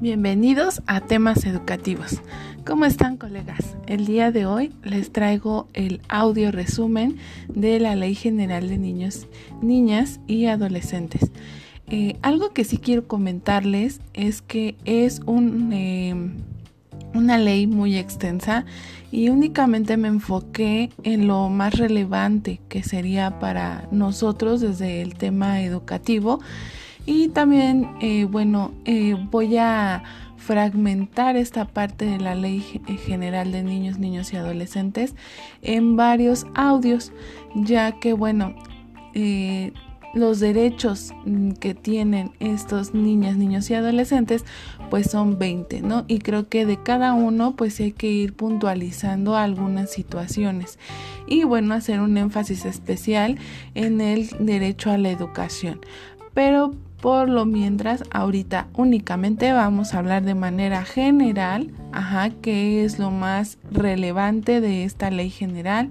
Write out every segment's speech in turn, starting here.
Bienvenidos a temas educativos. ¿Cómo están colegas? El día de hoy les traigo el audio resumen de la Ley General de Niños, Niñas y Adolescentes. Eh, algo que sí quiero comentarles es que es eh, una ley muy extensa y únicamente me enfoqué en lo más relevante que sería para nosotros desde el tema educativo y también, eh, bueno, eh, voy a fragmentar esta parte de la Ley General de Niños, Niños y Adolescentes en varios audios, ya que, bueno, eh, los derechos que tienen estos niñas, niños y adolescentes, pues son 20, ¿no? Y creo que de cada uno, pues hay que ir puntualizando algunas situaciones. Y bueno, hacer un énfasis especial en el derecho a la educación. Pero por lo mientras, ahorita únicamente vamos a hablar de manera general, ajá, que es lo más relevante de esta ley general.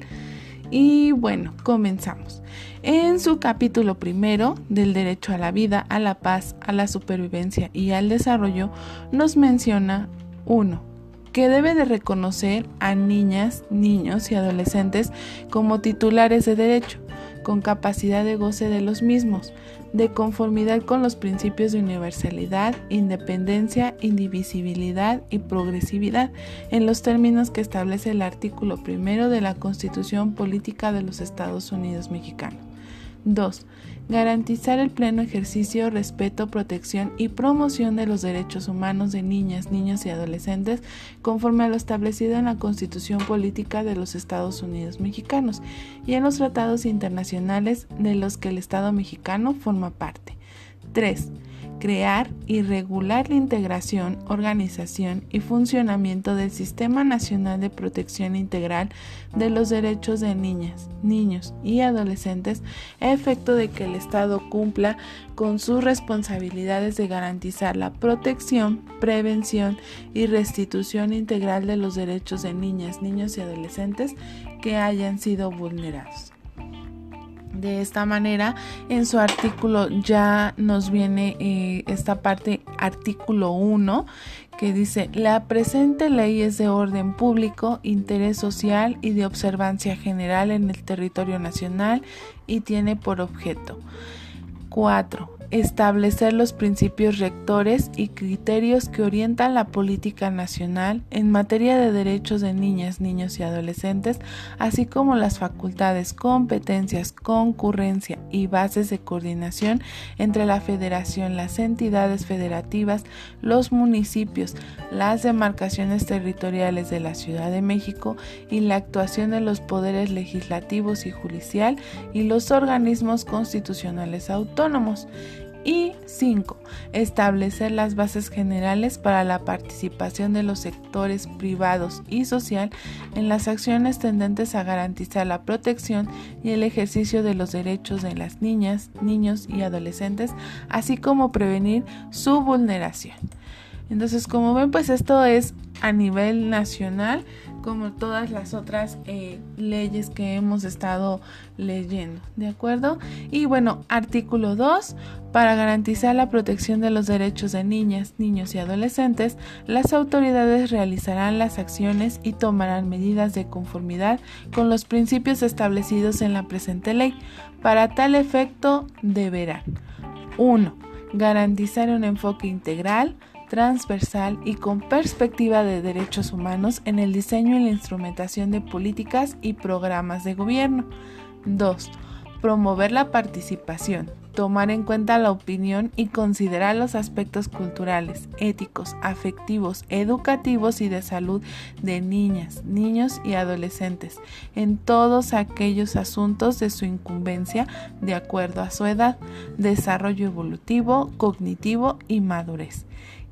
Y bueno, comenzamos. En su capítulo primero del derecho a la vida, a la paz, a la supervivencia y al desarrollo, nos menciona uno que debe de reconocer a niñas, niños y adolescentes como titulares de derecho, con capacidad de goce de los mismos, de conformidad con los principios de universalidad, independencia, indivisibilidad y progresividad, en los términos que establece el artículo primero de la Constitución Política de los Estados Unidos Mexicanos. 2. Garantizar el pleno ejercicio, respeto, protección y promoción de los derechos humanos de niñas, niños y adolescentes conforme a lo establecido en la Constitución Política de los Estados Unidos Mexicanos y en los tratados internacionales de los que el Estado mexicano forma parte. 3 crear y regular la integración, organización y funcionamiento del Sistema Nacional de Protección Integral de los Derechos de Niñas, Niños y Adolescentes a efecto de que el Estado cumpla con sus responsabilidades de garantizar la protección, prevención y restitución integral de los derechos de niñas, niños y adolescentes que hayan sido vulnerados. De esta manera, en su artículo ya nos viene eh, esta parte, artículo 1, que dice, la presente ley es de orden público, interés social y de observancia general en el territorio nacional y tiene por objeto 4 establecer los principios rectores y criterios que orientan la política nacional en materia de derechos de niñas, niños y adolescentes, así como las facultades, competencias, concurrencia y bases de coordinación entre la federación, las entidades federativas, los municipios, las demarcaciones territoriales de la Ciudad de México y la actuación de los poderes legislativos y judicial y los organismos constitucionales autónomos. Y 5. Establecer las bases generales para la participación de los sectores privados y social en las acciones tendentes a garantizar la protección y el ejercicio de los derechos de las niñas, niños y adolescentes, así como prevenir su vulneración. Entonces, como ven, pues esto es a nivel nacional como todas las otras eh, leyes que hemos estado leyendo, ¿de acuerdo? Y bueno, artículo 2, para garantizar la protección de los derechos de niñas, niños y adolescentes, las autoridades realizarán las acciones y tomarán medidas de conformidad con los principios establecidos en la presente ley. Para tal efecto, deberán 1. Garantizar un enfoque integral, transversal y con perspectiva de derechos humanos en el diseño y la instrumentación de políticas y programas de gobierno. 2. Promover la participación, tomar en cuenta la opinión y considerar los aspectos culturales, éticos, afectivos, educativos y de salud de niñas, niños y adolescentes en todos aquellos asuntos de su incumbencia de acuerdo a su edad, desarrollo evolutivo, cognitivo y madurez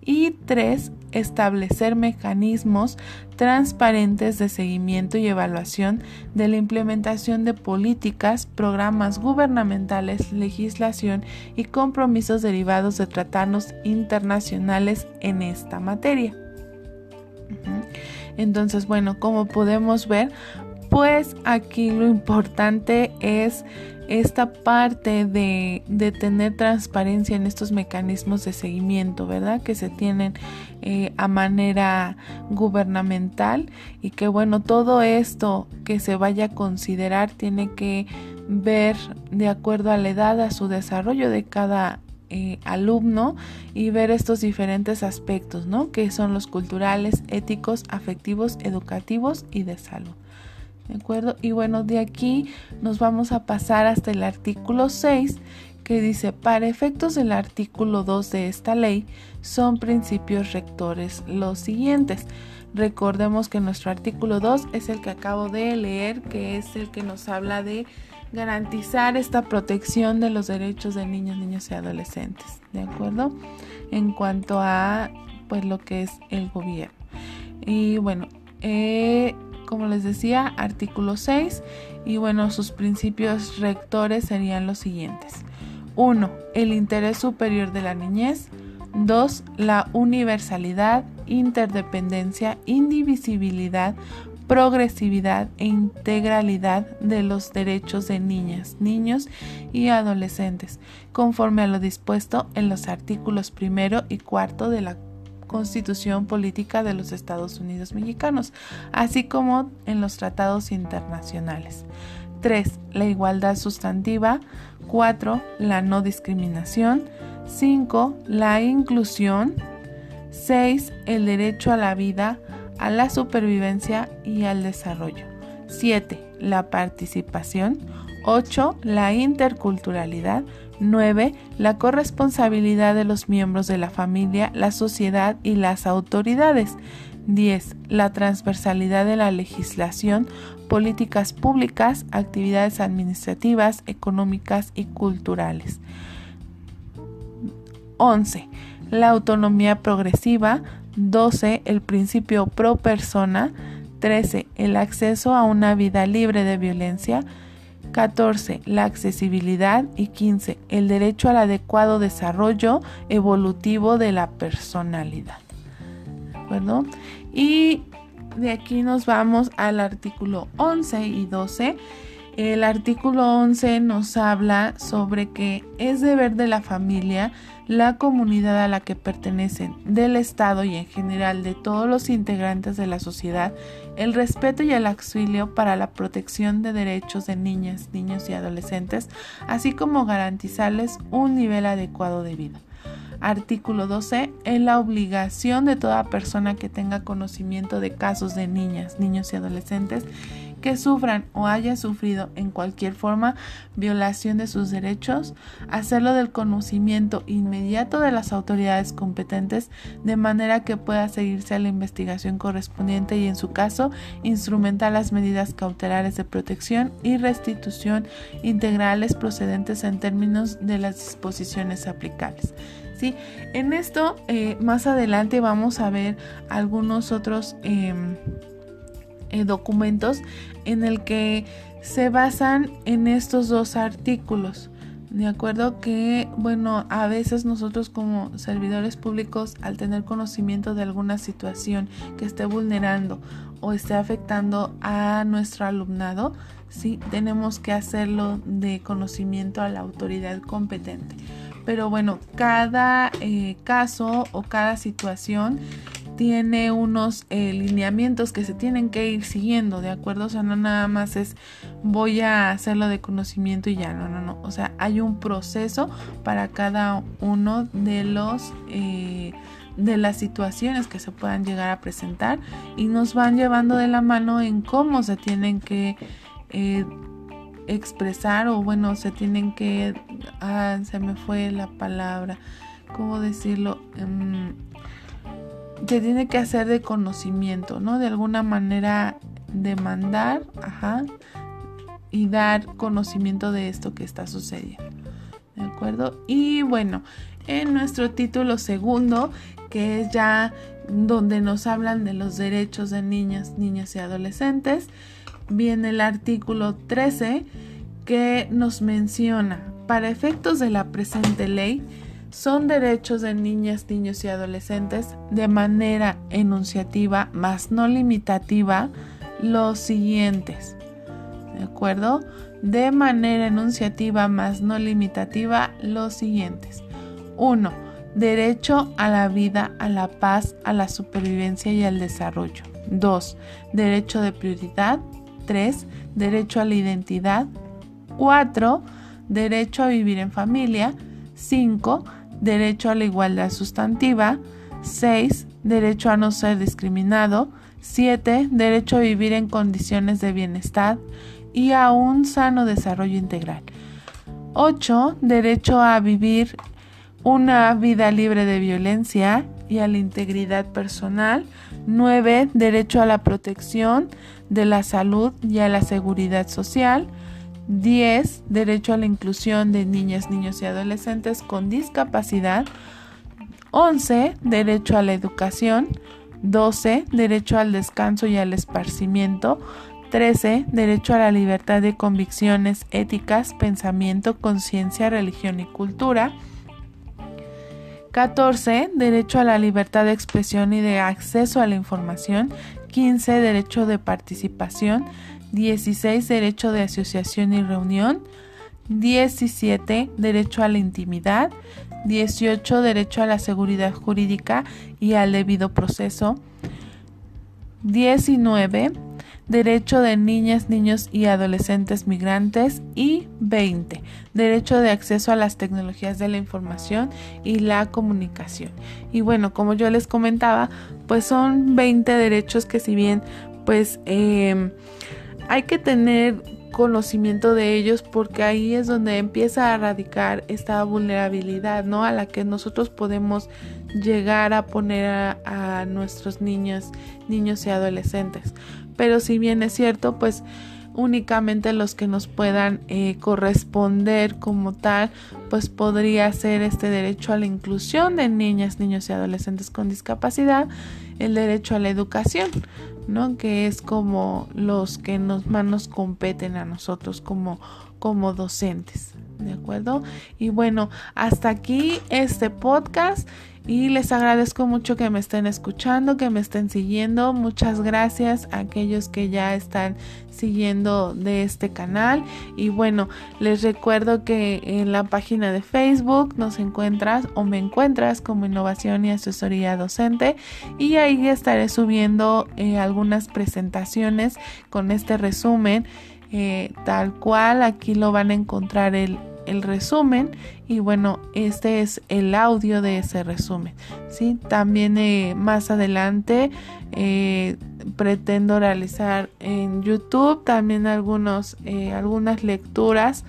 y tres, establecer mecanismos transparentes de seguimiento y evaluación de la implementación de políticas, programas gubernamentales, legislación y compromisos derivados de tratados internacionales en esta materia. Entonces, bueno, como podemos ver, pues aquí lo importante es esta parte de, de, tener transparencia en estos mecanismos de seguimiento, ¿verdad? Que se tienen eh, a manera gubernamental y que bueno, todo esto que se vaya a considerar tiene que ver de acuerdo a la edad, a su desarrollo de cada eh, alumno y ver estos diferentes aspectos, ¿no? Que son los culturales, éticos, afectivos, educativos y de salud. ¿De acuerdo? Y bueno, de aquí nos vamos a pasar hasta el artículo 6 que dice, para efectos del artículo 2 de esta ley, son principios rectores los siguientes. Recordemos que nuestro artículo 2 es el que acabo de leer, que es el que nos habla de garantizar esta protección de los derechos de niños, niños y adolescentes, ¿de acuerdo? En cuanto a pues lo que es el gobierno. Y bueno, eh, como les decía, artículo 6 y bueno, sus principios rectores serían los siguientes. 1. El interés superior de la niñez. 2. La universalidad, interdependencia, indivisibilidad, progresividad e integralidad de los derechos de niñas, niños y adolescentes, conforme a lo dispuesto en los artículos primero y cuarto de la Constitución Política de los Estados Unidos Mexicanos, así como en los tratados internacionales. 3. La igualdad sustantiva. 4. La no discriminación. 5. La inclusión. 6. El derecho a la vida a la supervivencia y al desarrollo. 7. La participación. 8. La interculturalidad. 9. La corresponsabilidad de los miembros de la familia, la sociedad y las autoridades. 10. La transversalidad de la legislación, políticas públicas, actividades administrativas, económicas y culturales. 11. La autonomía progresiva, 12. El principio pro persona. 13. El acceso a una vida libre de violencia. 14. La accesibilidad. Y 15. El derecho al adecuado desarrollo evolutivo de la personalidad. ¿De Y de aquí nos vamos al artículo 11 y 12 el artículo 11 nos habla sobre que es deber de la familia, la comunidad a la que pertenecen, del Estado y en general de todos los integrantes de la sociedad, el respeto y el auxilio para la protección de derechos de niñas, niños y adolescentes, así como garantizarles un nivel adecuado de vida. Artículo 12. Es la obligación de toda persona que tenga conocimiento de casos de niñas, niños y adolescentes que sufran o haya sufrido en cualquier forma violación de sus derechos, hacerlo del conocimiento inmediato de las autoridades competentes de manera que pueda seguirse a la investigación correspondiente y en su caso instrumentar las medidas cautelares de protección y restitución integrales procedentes en términos de las disposiciones aplicables. ¿Sí? En esto eh, más adelante vamos a ver algunos otros em, eh, documentos en el que se basan en estos dos artículos. De acuerdo que, bueno, a veces nosotros como servidores públicos, al tener conocimiento de alguna situación que esté vulnerando o esté afectando a nuestro alumnado, sí, tenemos que hacerlo de conocimiento a la autoridad competente. Pero bueno, cada eh, caso o cada situación tiene unos eh, lineamientos que se tienen que ir siguiendo, ¿de acuerdo? O sea, no nada más es voy a hacerlo de conocimiento y ya, no, no, no. O sea, hay un proceso para cada uno de los... Eh, de las situaciones que se puedan llegar a presentar y nos van llevando de la mano en cómo se tienen que eh, expresar o bueno se tienen que ah, se me fue la palabra cómo decirlo em, se tiene que hacer de conocimiento, ¿no? De alguna manera demandar, ajá, y dar conocimiento de esto que está sucediendo. ¿De acuerdo? Y bueno, en nuestro título segundo, que es ya donde nos hablan de los derechos de niñas, niños y adolescentes, viene el artículo 13 que nos menciona, para efectos de la presente ley, son derechos de niñas, niños y adolescentes de manera enunciativa, más no limitativa, los siguientes. ¿De acuerdo? de manera enunciativa más no limitativa los siguientes. 1. Derecho a la vida, a la paz, a la supervivencia y al desarrollo. 2. Derecho de prioridad. 3. Derecho a la identidad. 4. Derecho a vivir en familia. 5. Derecho a la igualdad sustantiva. 6. Derecho a no ser discriminado. 7. Derecho a vivir en condiciones de bienestar y a un sano desarrollo integral. 8. Derecho a vivir una vida libre de violencia y a la integridad personal. 9. Derecho a la protección de la salud y a la seguridad social. 10. Derecho a la inclusión de niñas, niños y adolescentes con discapacidad. 11. Derecho a la educación. 12. Derecho al descanso y al esparcimiento. 13. Derecho a la libertad de convicciones éticas, pensamiento, conciencia, religión y cultura. 14. Derecho a la libertad de expresión y de acceso a la información. 15. Derecho de participación. 16. Derecho de asociación y reunión. 17. Derecho a la intimidad. 18. Derecho a la seguridad jurídica y al debido proceso. 19. Derecho de niñas, niños y adolescentes migrantes. Y 20. Derecho de acceso a las tecnologías de la información y la comunicación. Y bueno, como yo les comentaba, pues son 20 derechos que si bien pues eh, hay que tener conocimiento de ellos porque ahí es donde empieza a radicar esta vulnerabilidad, ¿no? A la que nosotros podemos llegar a poner a, nuestros niños, niños y adolescentes. Pero si bien es cierto, pues únicamente los que nos puedan eh, corresponder como tal, pues podría ser este derecho a la inclusión de niñas, niños y adolescentes con discapacidad, el derecho a la educación, ¿no? Que es como los que nos, más nos competen a nosotros como, como docentes, ¿de acuerdo? Y bueno, hasta aquí este podcast y les agradezco mucho que me estén escuchando, que me estén siguiendo. Muchas gracias a aquellos que ya están siguiendo de este canal. Y bueno, les recuerdo que en la página de Facebook nos encuentras o me encuentras como innovación y asesoría docente. Y ahí estaré subiendo eh, algunas presentaciones con este resumen. Eh, tal cual, aquí lo van a encontrar el el resumen y bueno este es el audio de ese resumen ¿sí? también eh, más adelante eh, pretendo realizar en youtube también algunos eh, algunas lecturas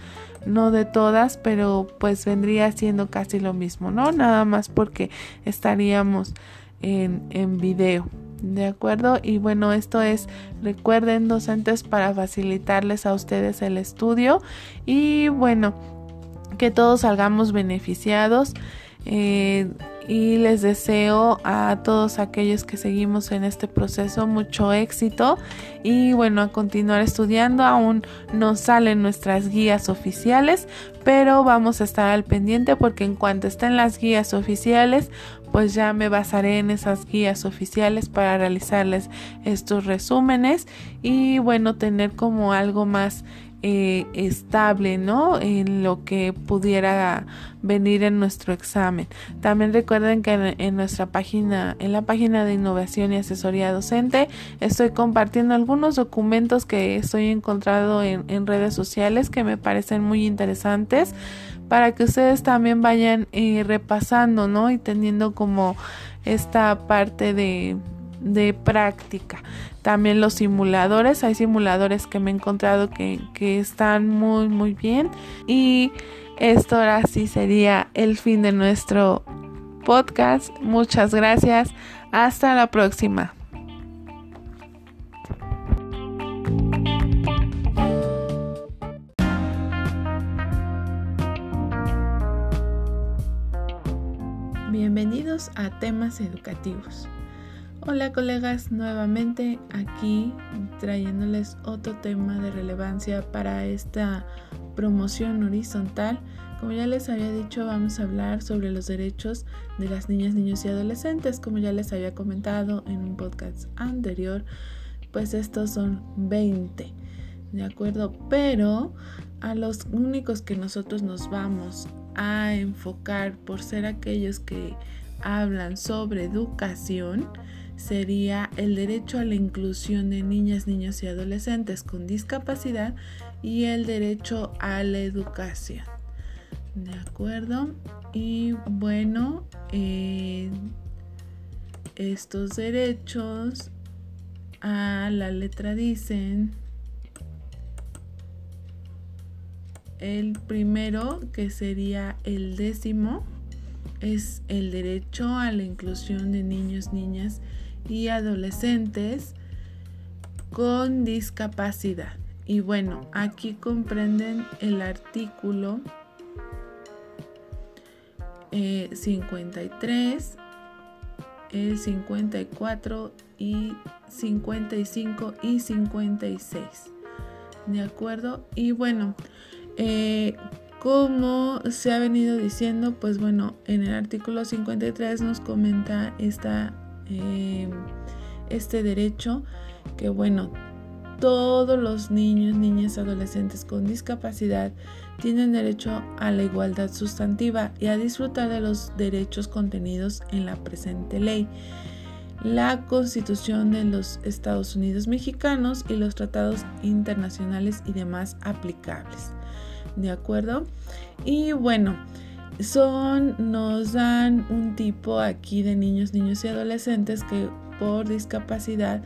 no de todas pero pues vendría siendo casi lo mismo no nada más porque estaríamos en, en video ¿De acuerdo? Y bueno, esto es, recuerden docentes para facilitarles a ustedes el estudio. Y bueno, que todos salgamos beneficiados. Eh, y les deseo a todos aquellos que seguimos en este proceso mucho éxito y bueno a continuar estudiando aún no salen nuestras guías oficiales pero vamos a estar al pendiente porque en cuanto estén las guías oficiales pues ya me basaré en esas guías oficiales para realizarles estos resúmenes y bueno tener como algo más eh, estable, ¿no? En lo que pudiera venir en nuestro examen. También recuerden que en, nuestra página, en la página de innovación y asesoría docente, estoy compartiendo algunos documentos que estoy encontrado en, redes sociales que me parecen muy interesantes para que ustedes también vayan eh, repasando, ¿no? Y teniendo como esta parte de, de práctica. También los simuladores, hay simuladores que me he encontrado que, que están muy muy bien. Y esto ahora sí sería el fin de nuestro podcast. Muchas gracias. Hasta la próxima. Bienvenidos a temas educativos. Hola colegas, nuevamente aquí trayéndoles otro tema de relevancia para esta promoción horizontal. Como ya les había dicho, vamos a hablar sobre los derechos de las niñas, niños y adolescentes. Como ya les había comentado en un podcast anterior, pues estos son 20 ¿de acuerdo? Pero a los únicos que nosotros nos vamos a enfocar por ser aquellos que hablan sobre educación sería el derecho a la inclusión de niñas, niños y adolescentes con discapacidad y el derecho a la educación. ¿De acuerdo? Y bueno, eh, estos derechos a la letra dicen el primero que sería el décimo es el derecho a la inclusión de niños, niñas y adolescentes con discapacidad. Y bueno, aquí comprenden el artículo 53, eh, el 54 y 55 y 56. ¿De acuerdo? Y bueno, eh, como se ha venido diciendo, pues bueno, en el artículo 53 nos comenta esta, eh, este derecho que bueno, todos los niños, niñas, adolescentes con discapacidad tienen derecho a la igualdad sustantiva y a disfrutar de los derechos contenidos en la presente ley, la Constitución de los Estados Unidos mexicanos y los tratados internacionales y demás aplicables. ¿De acuerdo? Y bueno, son, nos dan un tipo aquí de niños, niños y adolescentes que por discapacidad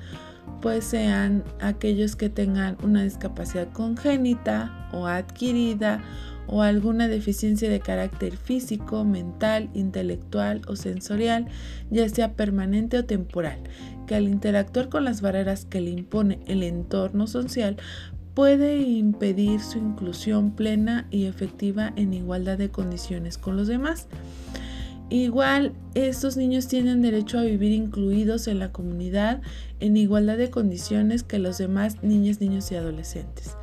pues sean aquellos que tengan una discapacidad congénita o adquirida o alguna deficiencia de carácter físico, mental, intelectual o sensorial, ya sea permanente o temporal, que al interactuar con las barreras que le impone el entorno social puede impedir su inclusión plena y efectiva en igualdad de condiciones con los demás. Igual, estos niños tienen derecho a vivir incluidos en la comunidad en igualdad de condiciones que los demás niños, niños y adolescentes.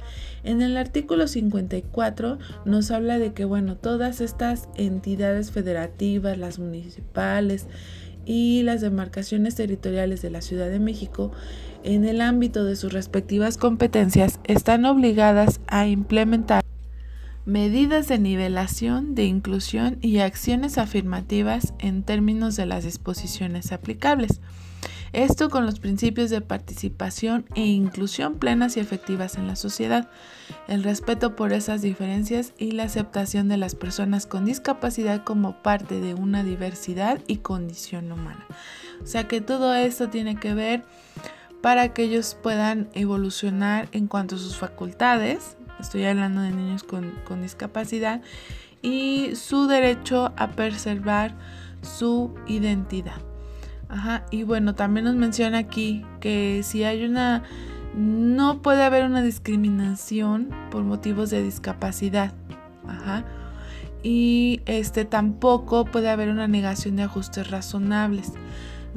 En el artículo 54 nos habla de que, bueno, todas estas entidades federativas, las municipales y las demarcaciones territoriales de la Ciudad de México, en el ámbito de sus respectivas competencias, están obligadas a implementar medidas de nivelación, de inclusión y acciones afirmativas en términos de las disposiciones aplicables. Esto con los principios de participación e inclusión plenas y efectivas en la sociedad, el respeto por esas diferencias y la aceptación de las personas con discapacidad como parte de una diversidad y condición humana. O sea que todo esto tiene que ver para que ellos puedan evolucionar en cuanto a sus facultades, estoy hablando de niños con, discapacidad, y su derecho a preservar su identidad. Ajá, y bueno, también nos menciona aquí que si hay una, no puede haber una discriminación por motivos de discapacidad. Ajá. Y este tampoco puede haber una negación de ajustes razonables.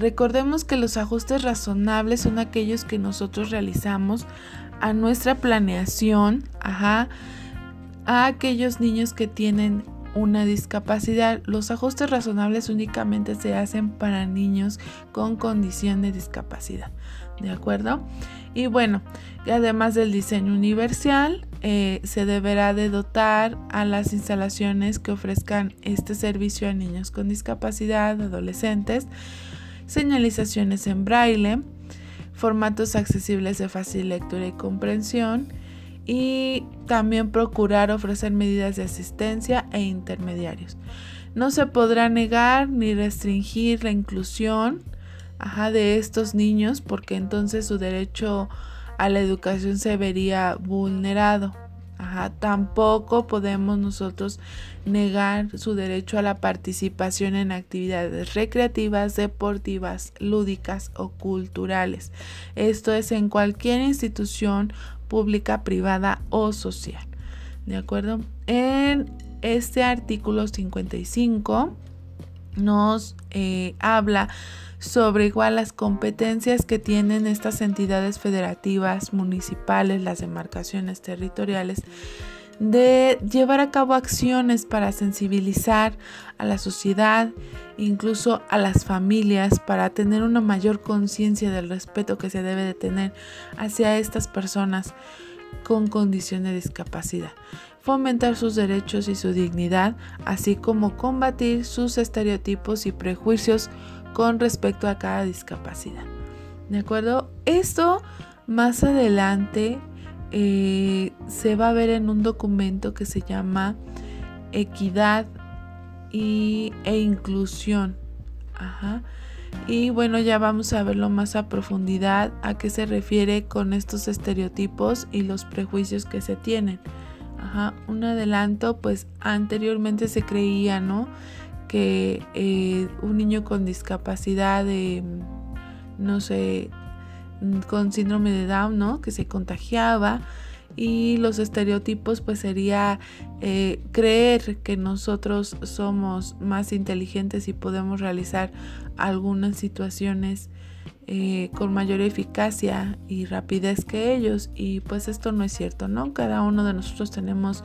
Recordemos que los ajustes razonables son aquellos que nosotros realizamos a nuestra planeación, a aquellos niños que tienen una discapacidad. Los ajustes razonables únicamente se hacen para niños con condición de discapacidad. ¿De acuerdo? Y bueno, además del diseño universal, eh, se deberá de dotar a las instalaciones que ofrezcan este servicio a niños con discapacidad, adolescentes, señalizaciones en braille, formatos accesibles de fácil lectura y comprensión y también procurar ofrecer medidas de asistencia e intermediarios. No se podrá negar ni restringir la inclusión de estos niños porque entonces su derecho a la educación se vería vulnerado. Tampoco podemos nosotros negar su derecho a la participación en actividades recreativas, deportivas, lúdicas o culturales. Esto es en cualquier institución pública, privada o social. ¿De acuerdo? En este artículo 55 nos eh, habla sobre igual las competencias que tienen estas entidades federativas, municipales, las demarcaciones territoriales de llevar a cabo acciones para sensibilizar a la sociedad, incluso a las familias, para tener una mayor conciencia del respeto que se debe de tener hacia estas personas con condición de discapacidad, fomentar sus derechos y su dignidad, así como combatir sus estereotipos y prejuicios con respecto a cada discapacidad. ¿De acuerdo? Esto más adelante eh, se va a ver en un documento que se llama Equidad y, e Inclusión. Ajá. Y bueno, ya vamos a verlo más a profundidad a qué se refiere con estos estereotipos y los prejuicios que se tienen. Ajá, un adelanto, pues anteriormente se creía, ¿no? Que eh, un niño con discapacidad de, no sé, con síndrome de Down, ¿no? Que se contagiaba y los estereotipos pues sería eh, creer que nosotros somos más inteligentes y podemos realizar algunas situaciones eh, con mayor eficacia y rapidez que ellos y pues esto no es cierto, ¿no? Cada uno de nosotros tenemos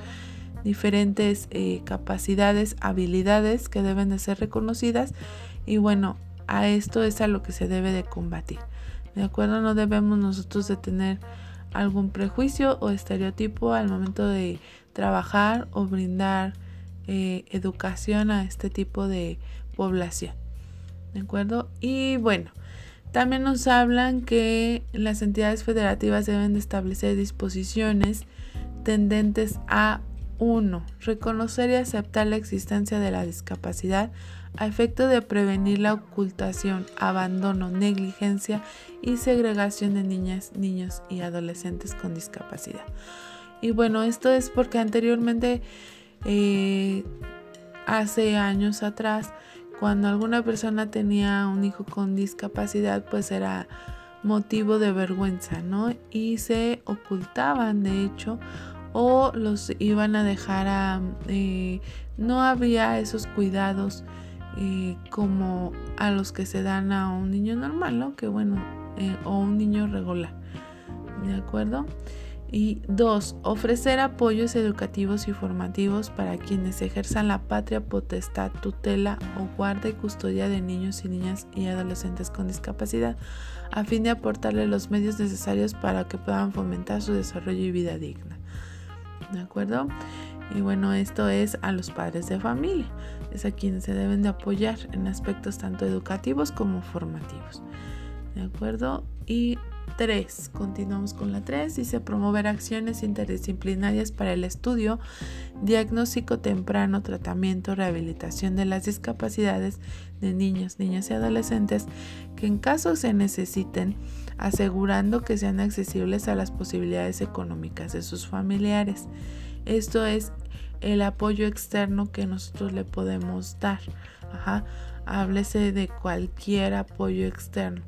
diferentes eh, capacidades, habilidades que deben de ser reconocidas y bueno, a esto es a lo que se debe de combatir. ¿De acuerdo? No debemos nosotros de tener algún prejuicio o estereotipo al momento de trabajar o brindar eh, educación a este tipo de población. ¿De acuerdo? Y bueno, también nos hablan que las entidades federativas deben de establecer disposiciones tendentes a 1. Reconocer y aceptar la existencia de la discapacidad a efecto de prevenir la ocultación, abandono, negligencia y segregación de niñas, niños y adolescentes con discapacidad. Y bueno, esto es porque anteriormente, eh, hace años atrás, cuando alguna persona tenía un hijo con discapacidad, pues era motivo de vergüenza, ¿no? Y se ocultaban, de hecho, o los iban a dejar a... Eh, no había esos cuidados eh, como a los que se dan a un niño normal, ¿no? Que bueno, eh, o un niño regular, ¿de acuerdo? Y dos, ofrecer apoyos educativos y formativos para quienes ejerzan la patria potestad, tutela o guarda y custodia de niños y niñas y adolescentes con discapacidad, a fin de aportarles los medios necesarios para que puedan fomentar su desarrollo y vida digna. ¿De acuerdo? Y bueno, esto es a los padres de familia, es a quienes se deben de apoyar en aspectos tanto educativos como formativos. ¿De acuerdo? Y 3. Continuamos con la 3. Dice promover acciones interdisciplinarias para el estudio, diagnóstico temprano, tratamiento, rehabilitación de las discapacidades de niños, niñas y adolescentes que en caso se necesiten, asegurando que sean accesibles a las posibilidades económicas de sus familiares. Esto es el apoyo externo que nosotros le podemos dar. Ajá. Háblese de cualquier apoyo externo,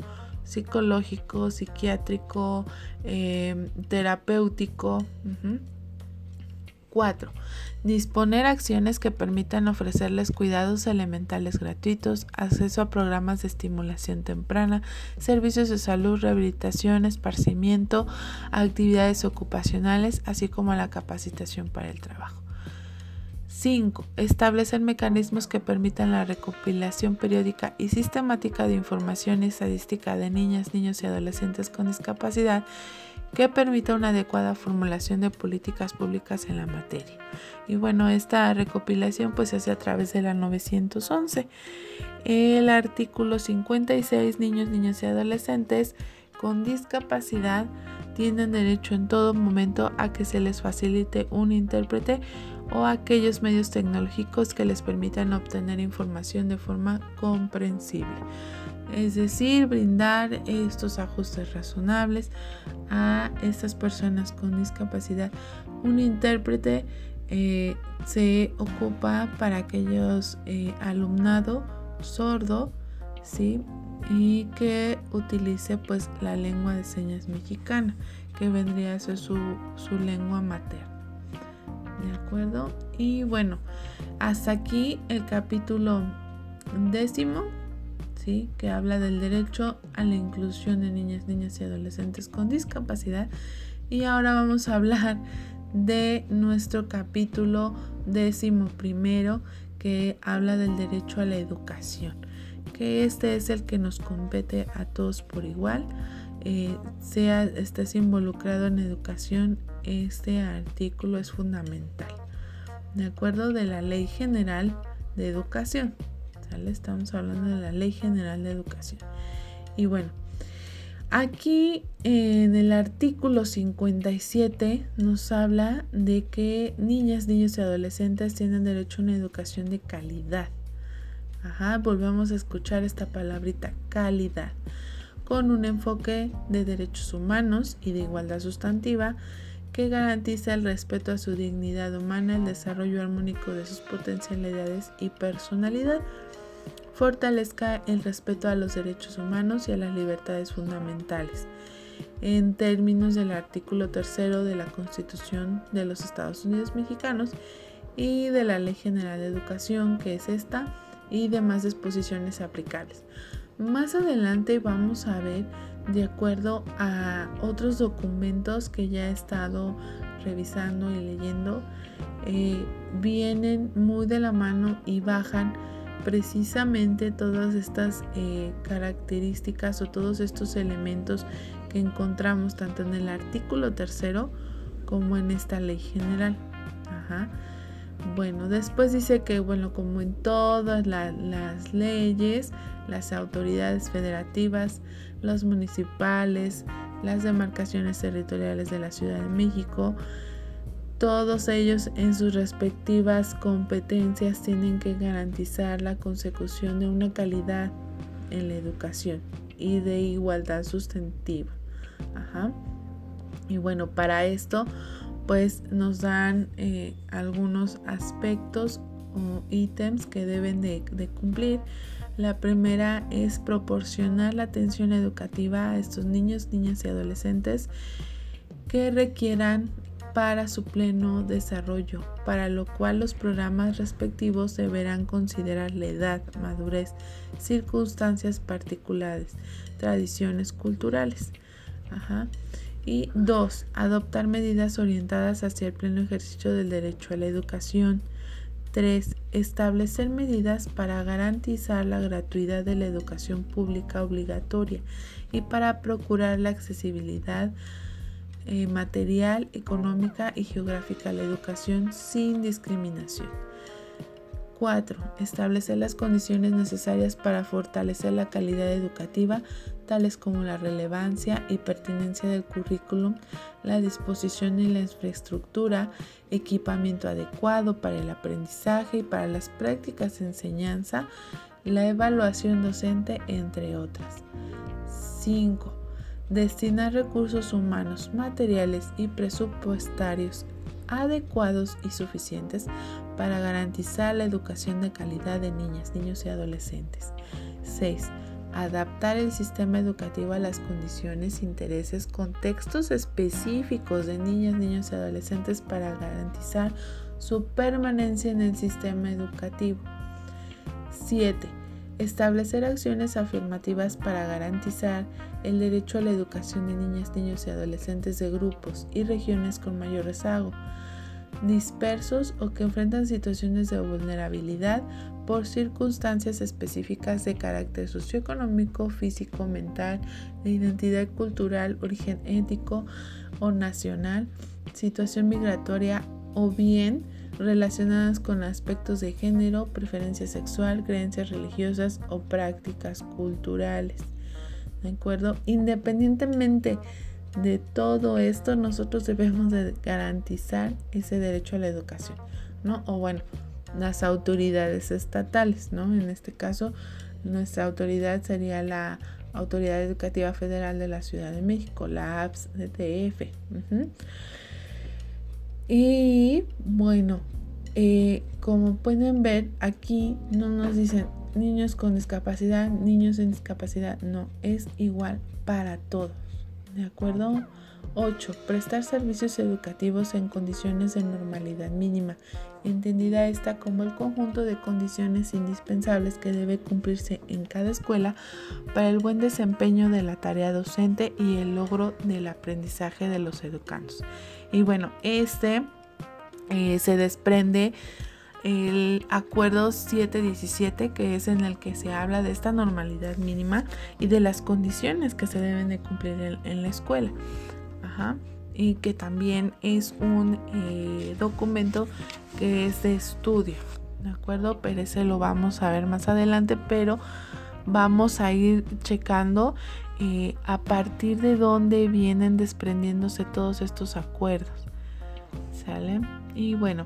psicológico, psiquiátrico, em, terapéutico. 4. Disponer acciones que permitan ofrecerles cuidados elementales gratuitos, acceso a programas de estimulación temprana, servicios de salud, rehabilitación, esparcimiento, actividades ocupacionales, así como la capacitación para el trabajo. 5. Establecer mecanismos que permitan la recopilación periódica y sistemática de información y estadística de niñas, niños y adolescentes con discapacidad que permita una adecuada formulación de políticas públicas en la materia. Y bueno, esta recopilación pues se hace a través de la 911. El artículo 56, niños, niñas y adolescentes con discapacidad tienen derecho en todo momento a que se les facilite un intérprete o aquellos medios tecnológicos que les permitan obtener información de forma comprensible es decir, brindar estos ajustes razonables a estas personas con discapacidad. Un intérprete eh, se ocupa para aquellos eh, alumnado sordo, ¿sí? Y que utilice pues la lengua de señas mexicana, que vendría a ser su, su lengua materna. ¿De acuerdo? Y bueno, hasta aquí el capítulo décimo que habla del derecho a la inclusión de niñas, niñas y adolescentes con discapacidad. Y ahora vamos a hablar de nuestro capítulo décimo primero que habla del derecho a la educación, que este es el que nos compete a todos por igual. eh, sea, estés involucrado en educación, este artículo es fundamental. De acuerdo de la Ley General de Educación. Estamos hablando de la Ley General de Educación. Y bueno, aquí en el artículo 57 nos habla de que niñas, niños y adolescentes tienen derecho a una educación de calidad. Ajá, volvemos a escuchar esta palabrita, calidad, con un enfoque de derechos humanos y de igualdad sustantiva que garantiza el respeto a su dignidad humana, el desarrollo armónico de sus potencialidades y personalidad, fortalezca el respeto a los derechos humanos y a las libertades fundamentales. En términos del artículo tercero de la Constitución de los Estados Unidos Mexicanos y de la Ley General de Educación, que es esta, y demás disposiciones aplicables. Más adelante vamos a ver, de acuerdo a otros documentos que ya he estado revisando y leyendo, eh, vienen muy de la mano y bajan precisamente todas estas eh, características o todos estos elementos que encontramos tanto en el artículo tercero como en esta ley general. Bueno, después dice que, bueno, como en todas las leyes, las autoridades federativas, los municipales, las demarcaciones territoriales de la Ciudad de México, todos ellos en sus respectivas competencias tienen que garantizar la consecución de una calidad en la educación y de igualdad sustantiva. Y bueno, para esto pues nos dan eh, algunos aspectos o ítems que deben de cumplir. La primera es proporcionar la atención educativa a estos niños, niñas y adolescentes que requieran para su pleno desarrollo, para lo cual los programas respectivos deberán considerar la edad, madurez, circunstancias particulares, tradiciones culturales. Y dos, adoptar medidas orientadas hacia el pleno ejercicio del derecho a la educación. 3. Establecer medidas para garantizar la gratuidad de la educación pública obligatoria y para procurar la accesibilidad eh, material, económica y geográfica a la educación sin discriminación. 4. Establecer las condiciones necesarias para fortalecer la calidad educativa, tales como la relevancia y pertinencia del currículum, la disposición y la infraestructura, equipamiento adecuado para el aprendizaje y para las prácticas de enseñanza, la evaluación docente, entre otras. 5 destinar recursos humanos, materiales y presupuestarios adecuados y suficientes para garantizar la educación de calidad de niñas, niños y adolescentes. 6. Adaptar el sistema educativo a las condiciones, intereses, contextos específicos de niñas, niños y adolescentes para garantizar su permanencia en el sistema educativo. 7 Establecer acciones afirmativas para garantizar el derecho a la educación de niñas, niños y adolescentes de grupos y regiones con mayor rezago, dispersos o que enfrentan situaciones de vulnerabilidad por circunstancias específicas de carácter socioeconómico, físico, mental, de identidad cultural, origen étnico o nacional, situación migratoria o bien relacionadas con aspectos de género, preferencia sexual, creencias religiosas o prácticas culturales. ¿De acuerdo? Independientemente de todo esto, nosotros debemos de garantizar ese derecho a la educación, ¿no? O bueno, las autoridades estatales, ¿no? En este caso, nuestra autoridad sería la Autoridad Educativa Federal de la Ciudad de México, la APS DTF. Y bueno, eh, como pueden ver, aquí no nos dicen niños con discapacidad, niños sin discapacidad, no, es igual para todos. ¿De acuerdo? 8. Prestar servicios educativos en condiciones de normalidad mínima, entendida esta como el conjunto de condiciones indispensables que debe cumplirse en cada escuela para el buen desempeño de la tarea docente y el logro del aprendizaje de los educandos. Y bueno, este eh, se desprende el acuerdo 717, que es en el que se habla de esta normalidad mínima y de las condiciones que se deben de cumplir en, la escuela. Y que también es un eh, documento que es de estudio. ¿De acuerdo? Pero ese lo vamos a ver más adelante, pero vamos a ir checando a partir de dónde vienen desprendiéndose todos estos acuerdos. ¿Sale? Y bueno,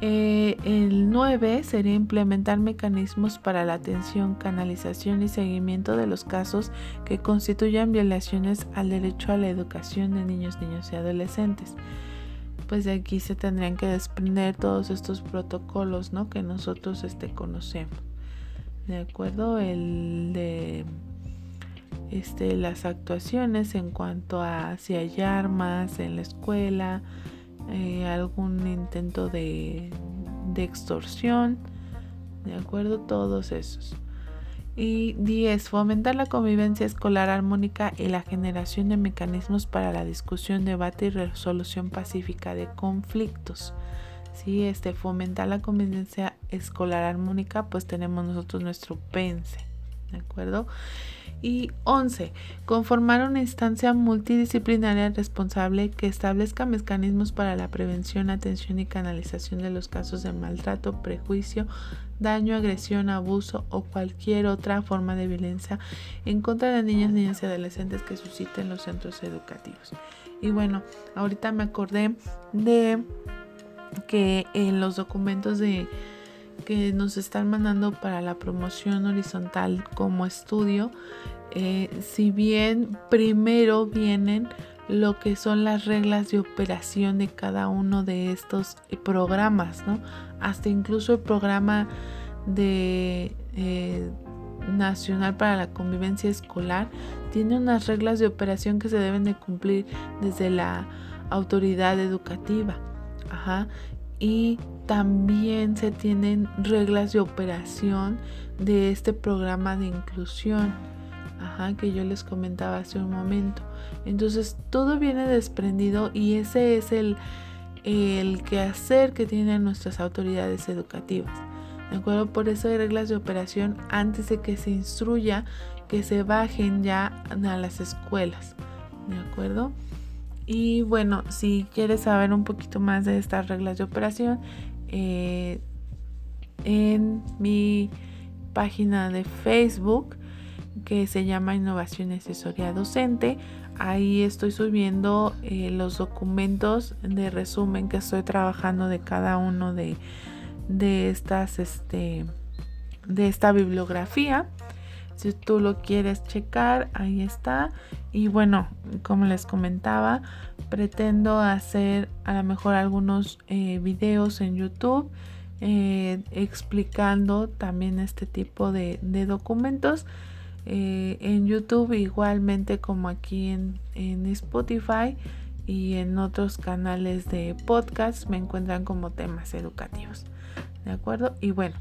eh, el 9 sería implementar mecanismos para la atención, canalización y seguimiento de los casos que constituyan violaciones al derecho a la educación de niños, niños y adolescentes. Pues de aquí se tendrían que desprender todos estos protocolos ¿no? que nosotros este, conocemos. ¿De acuerdo? El de este, las actuaciones en cuanto a si hay armas en la escuela, eh, algún intento de, de extorsión, ¿de acuerdo? Todos esos. Y 10. Fomentar la convivencia escolar armónica y la generación de mecanismos para la discusión, debate y resolución pacífica de conflictos. Si este, fomentar la convivencia escolar armónica, pues tenemos nosotros nuestro PENSE, ¿de acuerdo? Y 11. Conformar una instancia multidisciplinaria responsable que establezca mecanismos para la prevención, atención y canalización de los casos de maltrato, prejuicio, daño, agresión, abuso o cualquier otra forma de violencia en contra de niñas, niñas y adolescentes que susciten los centros educativos. Y bueno, ahorita me acordé de que en los documentos de que nos están mandando para la promoción horizontal como estudio, eh, si bien primero vienen lo que son las reglas de operación de cada uno de estos eh, programas, ¿no? Hasta incluso el programa de eh, nacional para la convivencia escolar tiene unas reglas de operación que se deben de cumplir desde la autoridad educativa. Ajá y también se tienen reglas de operación de este programa de inclusión que yo les comentaba hace un momento entonces todo viene desprendido y ese es el, el quehacer que tienen nuestras autoridades educativas ¿de acuerdo? por eso hay reglas de operación antes de que se instruya que se bajen ya a las escuelas ¿de acuerdo? Y bueno, si quieres saber un poquito más de estas reglas de operación, eh, en mi página de Facebook que se llama Innovación y Asesoría Docente, ahí estoy subiendo eh, los documentos de resumen que estoy trabajando de cada uno de, de estas este de esta bibliografía si tú lo quieres checar, ahí está. Y bueno, como les comentaba, pretendo hacer a lo mejor algunos eh, videos en YouTube eh, explicando también este tipo de, documentos. Eh, en YouTube igualmente como aquí en, en Spotify y en otros canales de podcast me encuentran como temas educativos. ¿De acuerdo? Y bueno,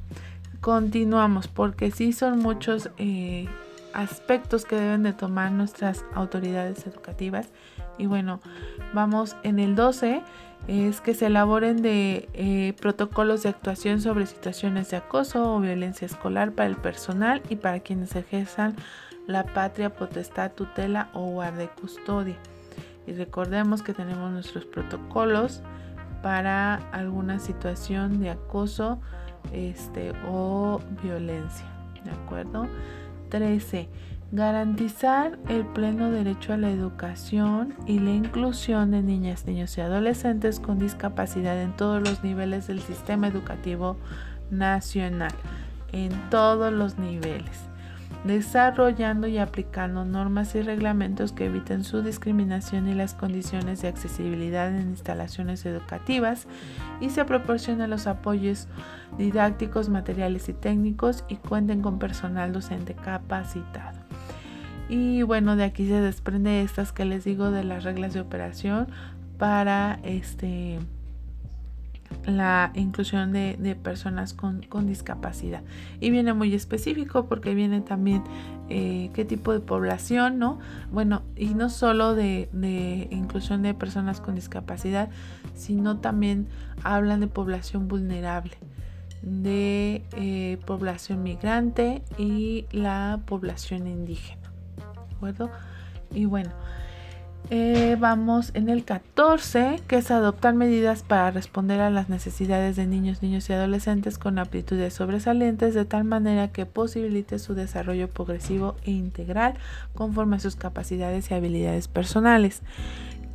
continuamos porque sí son muchos eh, aspectos que deben de tomar nuestras autoridades educativas y bueno vamos en el 12 es que se elaboren de eh, protocolos de actuación sobre situaciones de acoso o violencia escolar para el personal y para quienes ejerzan la patria, potestad, tutela o guarde custodia. Y recordemos que tenemos nuestros protocolos para alguna situación de acoso este, o violencia. ¿De acuerdo? 13. Garantizar el pleno derecho a la educación y la inclusión de niñas, niños y adolescentes con discapacidad en todos los niveles del sistema educativo nacional. En todos los niveles desarrollando y aplicando normas y reglamentos que eviten su discriminación y las condiciones de accesibilidad en instalaciones educativas y se proporcionen los apoyos didácticos, materiales y técnicos y cuenten con personal docente capacitado. Y bueno, de aquí se desprende estas que les digo de las reglas de operación para este la inclusión de, personas con, discapacidad. Y viene muy específico porque viene también eh, qué tipo de población, ¿no? Bueno, y no solo de, inclusión de personas con discapacidad, sino también hablan de población vulnerable. de eh, población migrante y la población indígena. ¿De acuerdo? Y bueno, eh, vamos en el 14, que es adoptar medidas para responder a las necesidades de niños, niños y adolescentes con aptitudes sobresalientes de tal manera que posibilite su desarrollo progresivo e integral conforme a sus capacidades y habilidades personales.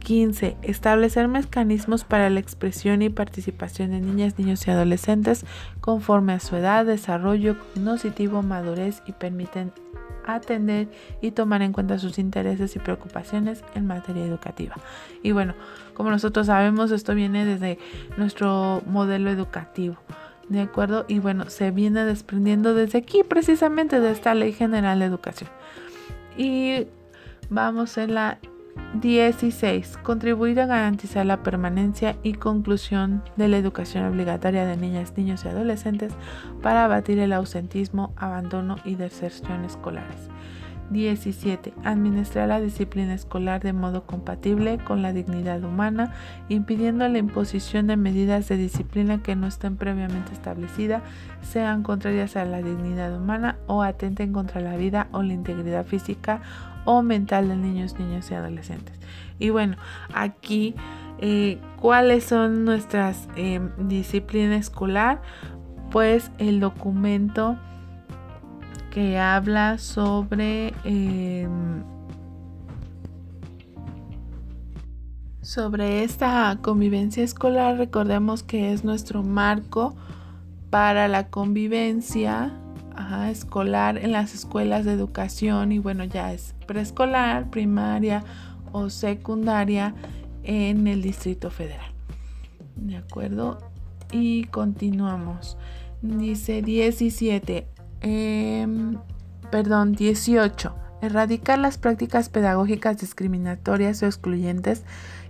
15. Establecer mecanismos para la expresión y participación de niñas, niños y adolescentes conforme a su edad, desarrollo cognitivo, madurez y permiten atender y tomar en cuenta sus intereses y preocupaciones en materia educativa. Y bueno, como nosotros sabemos, esto viene desde nuestro modelo educativo. ¿De acuerdo? Y bueno, se viene desprendiendo desde aquí, precisamente de esta Ley General de Educación. Y vamos en la 16. Contribuir a garantizar la permanencia y conclusión de la educación obligatoria de niñas, niños y adolescentes para abatir el ausentismo, abandono y deserción escolares. 17. Administrar la disciplina escolar de modo compatible con la dignidad humana, impidiendo la imposición de medidas de disciplina que no estén previamente establecidas, sean contrarias a la dignidad humana o atenten contra la vida o la integridad física o mental de niños, niñas y adolescentes. Y bueno, aquí, eh, ¿cuáles son nuestras eh, disciplina escolar? Pues el documento que habla sobre... Em, sobre esta convivencia escolar, recordemos que es nuestro marco para la convivencia escolar en las escuelas de educación y bueno, ya es preescolar, primaria o secundaria en el Distrito Federal. ¿De acuerdo? Y continuamos. Dice 17, em, perdón, 18. Erradicar las prácticas pedagógicas discriminatorias o excluyentes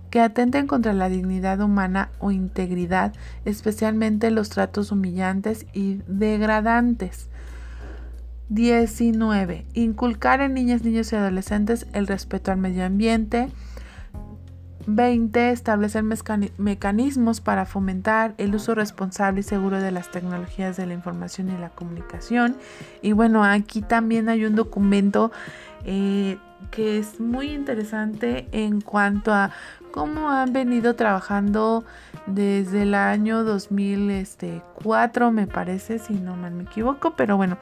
que atenten contra la dignidad humana o integridad, especialmente los tratos humillantes y degradantes. 19. Inculcar en niñas, niños y adolescentes el respeto al medio ambiente. 20. Establecer mecanismos para fomentar el uso responsable y seguro de las tecnologías de la información y la comunicación. Y bueno, aquí también hay un documento eh, que es muy interesante en cuanto a cómo han venido trabajando desde el año 2004, me parece, si no mal me equivoco, pero bueno,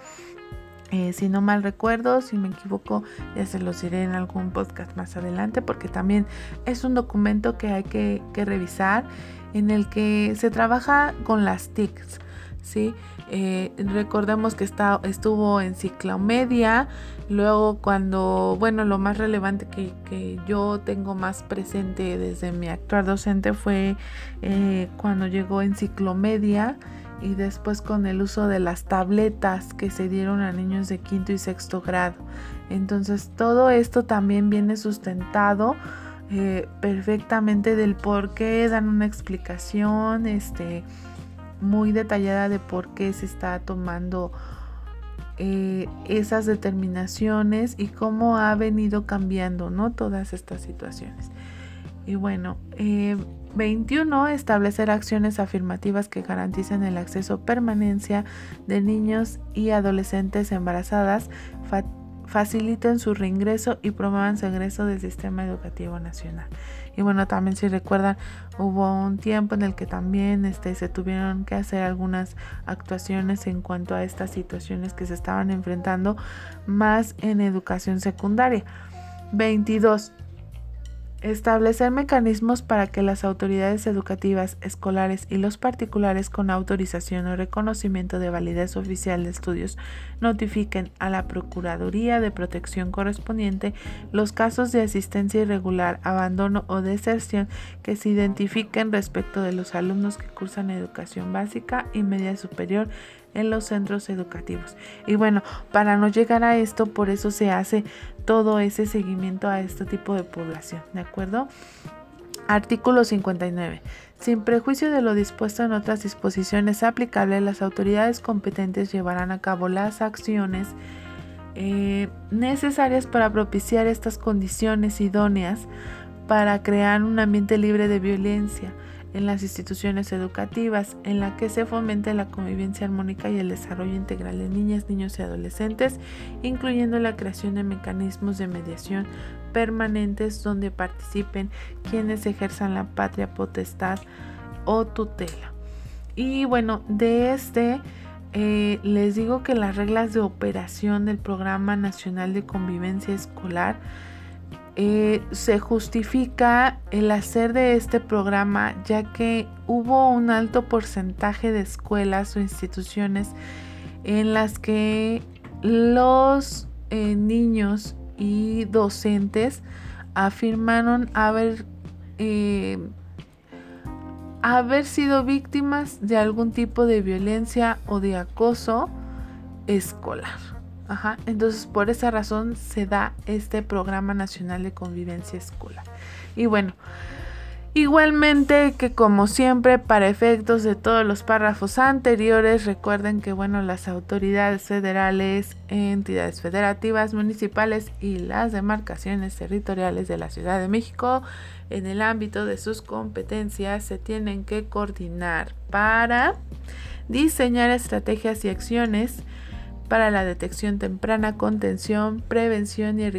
eh, si no mal recuerdo, si me equivoco, ya se los diré en algún podcast más adelante, porque también es un documento que hay que, revisar en el que se trabaja con las TICs. ¿sí? Eh, recordemos que está, estuvo en ciclomedia, luego cuando, bueno, lo más relevante que, que yo tengo más presente desde mi actual docente fue eh, cuando llegó en ciclomedia y después con el uso de las tabletas que se dieron a niños de quinto y sexto grado. Entonces todo esto también viene sustentado eh, perfectamente del por qué, dan una explicación este, muy detallada de por qué se está tomando eh, esas determinaciones y cómo ha venido cambiando ¿no? todas estas situaciones. Y bueno, eh, 21. Establecer acciones afirmativas que garanticen el acceso permanencia de niños y adolescentes embarazadas, faciliten su reingreso y promuevan su ingreso del sistema educativo nacional. Y bueno, también si recuerdan, hubo un tiempo en el que también este, se tuvieron que hacer algunas actuaciones en cuanto a estas situaciones que se estaban enfrentando más en educación secundaria. 22 Establecer mecanismos para que las autoridades educativas, escolares y los particulares con autorización o reconocimiento de validez oficial de estudios notifiquen a la Procuraduría de Protección correspondiente los casos de asistencia irregular, abandono o deserción que se identifiquen respecto de los alumnos que cursan educación básica y media superior en los centros educativos. Y bueno, para no llegar a esto, por eso se hace todo ese seguimiento a este tipo de población, ¿de acuerdo? Artículo 59. Sin prejuicio de lo dispuesto en otras disposiciones aplicables, las autoridades competentes llevarán a cabo las acciones eh, necesarias para propiciar estas condiciones idóneas para crear un ambiente libre de violencia en las instituciones educativas, en la que se fomente la convivencia armónica y el desarrollo integral de niñas, niños y adolescentes, incluyendo la creación de mecanismos de mediación permanentes donde participen quienes ejerzan la patria potestad o tutela. Y bueno, de este eh, les digo que las reglas de operación del Programa Nacional de Convivencia Escolar eh, se justifica el hacer de este programa ya que hubo un alto porcentaje de escuelas o instituciones en las que los eh, niños y docentes afirmaron haber haber sido víctimas de algún tipo de violencia o de acoso escolar. Ajá. Entonces, por esa razón se da este Programa Nacional de Convivencia Escolar. Y bueno, igualmente que como siempre, para efectos de todos los párrafos anteriores, recuerden que bueno, las autoridades federales, entidades federativas, municipales y las demarcaciones territoriales de la Ciudad de México en el ámbito de sus competencias se tienen que coordinar para diseñar estrategias y acciones para la detección temprana, contención, prevención y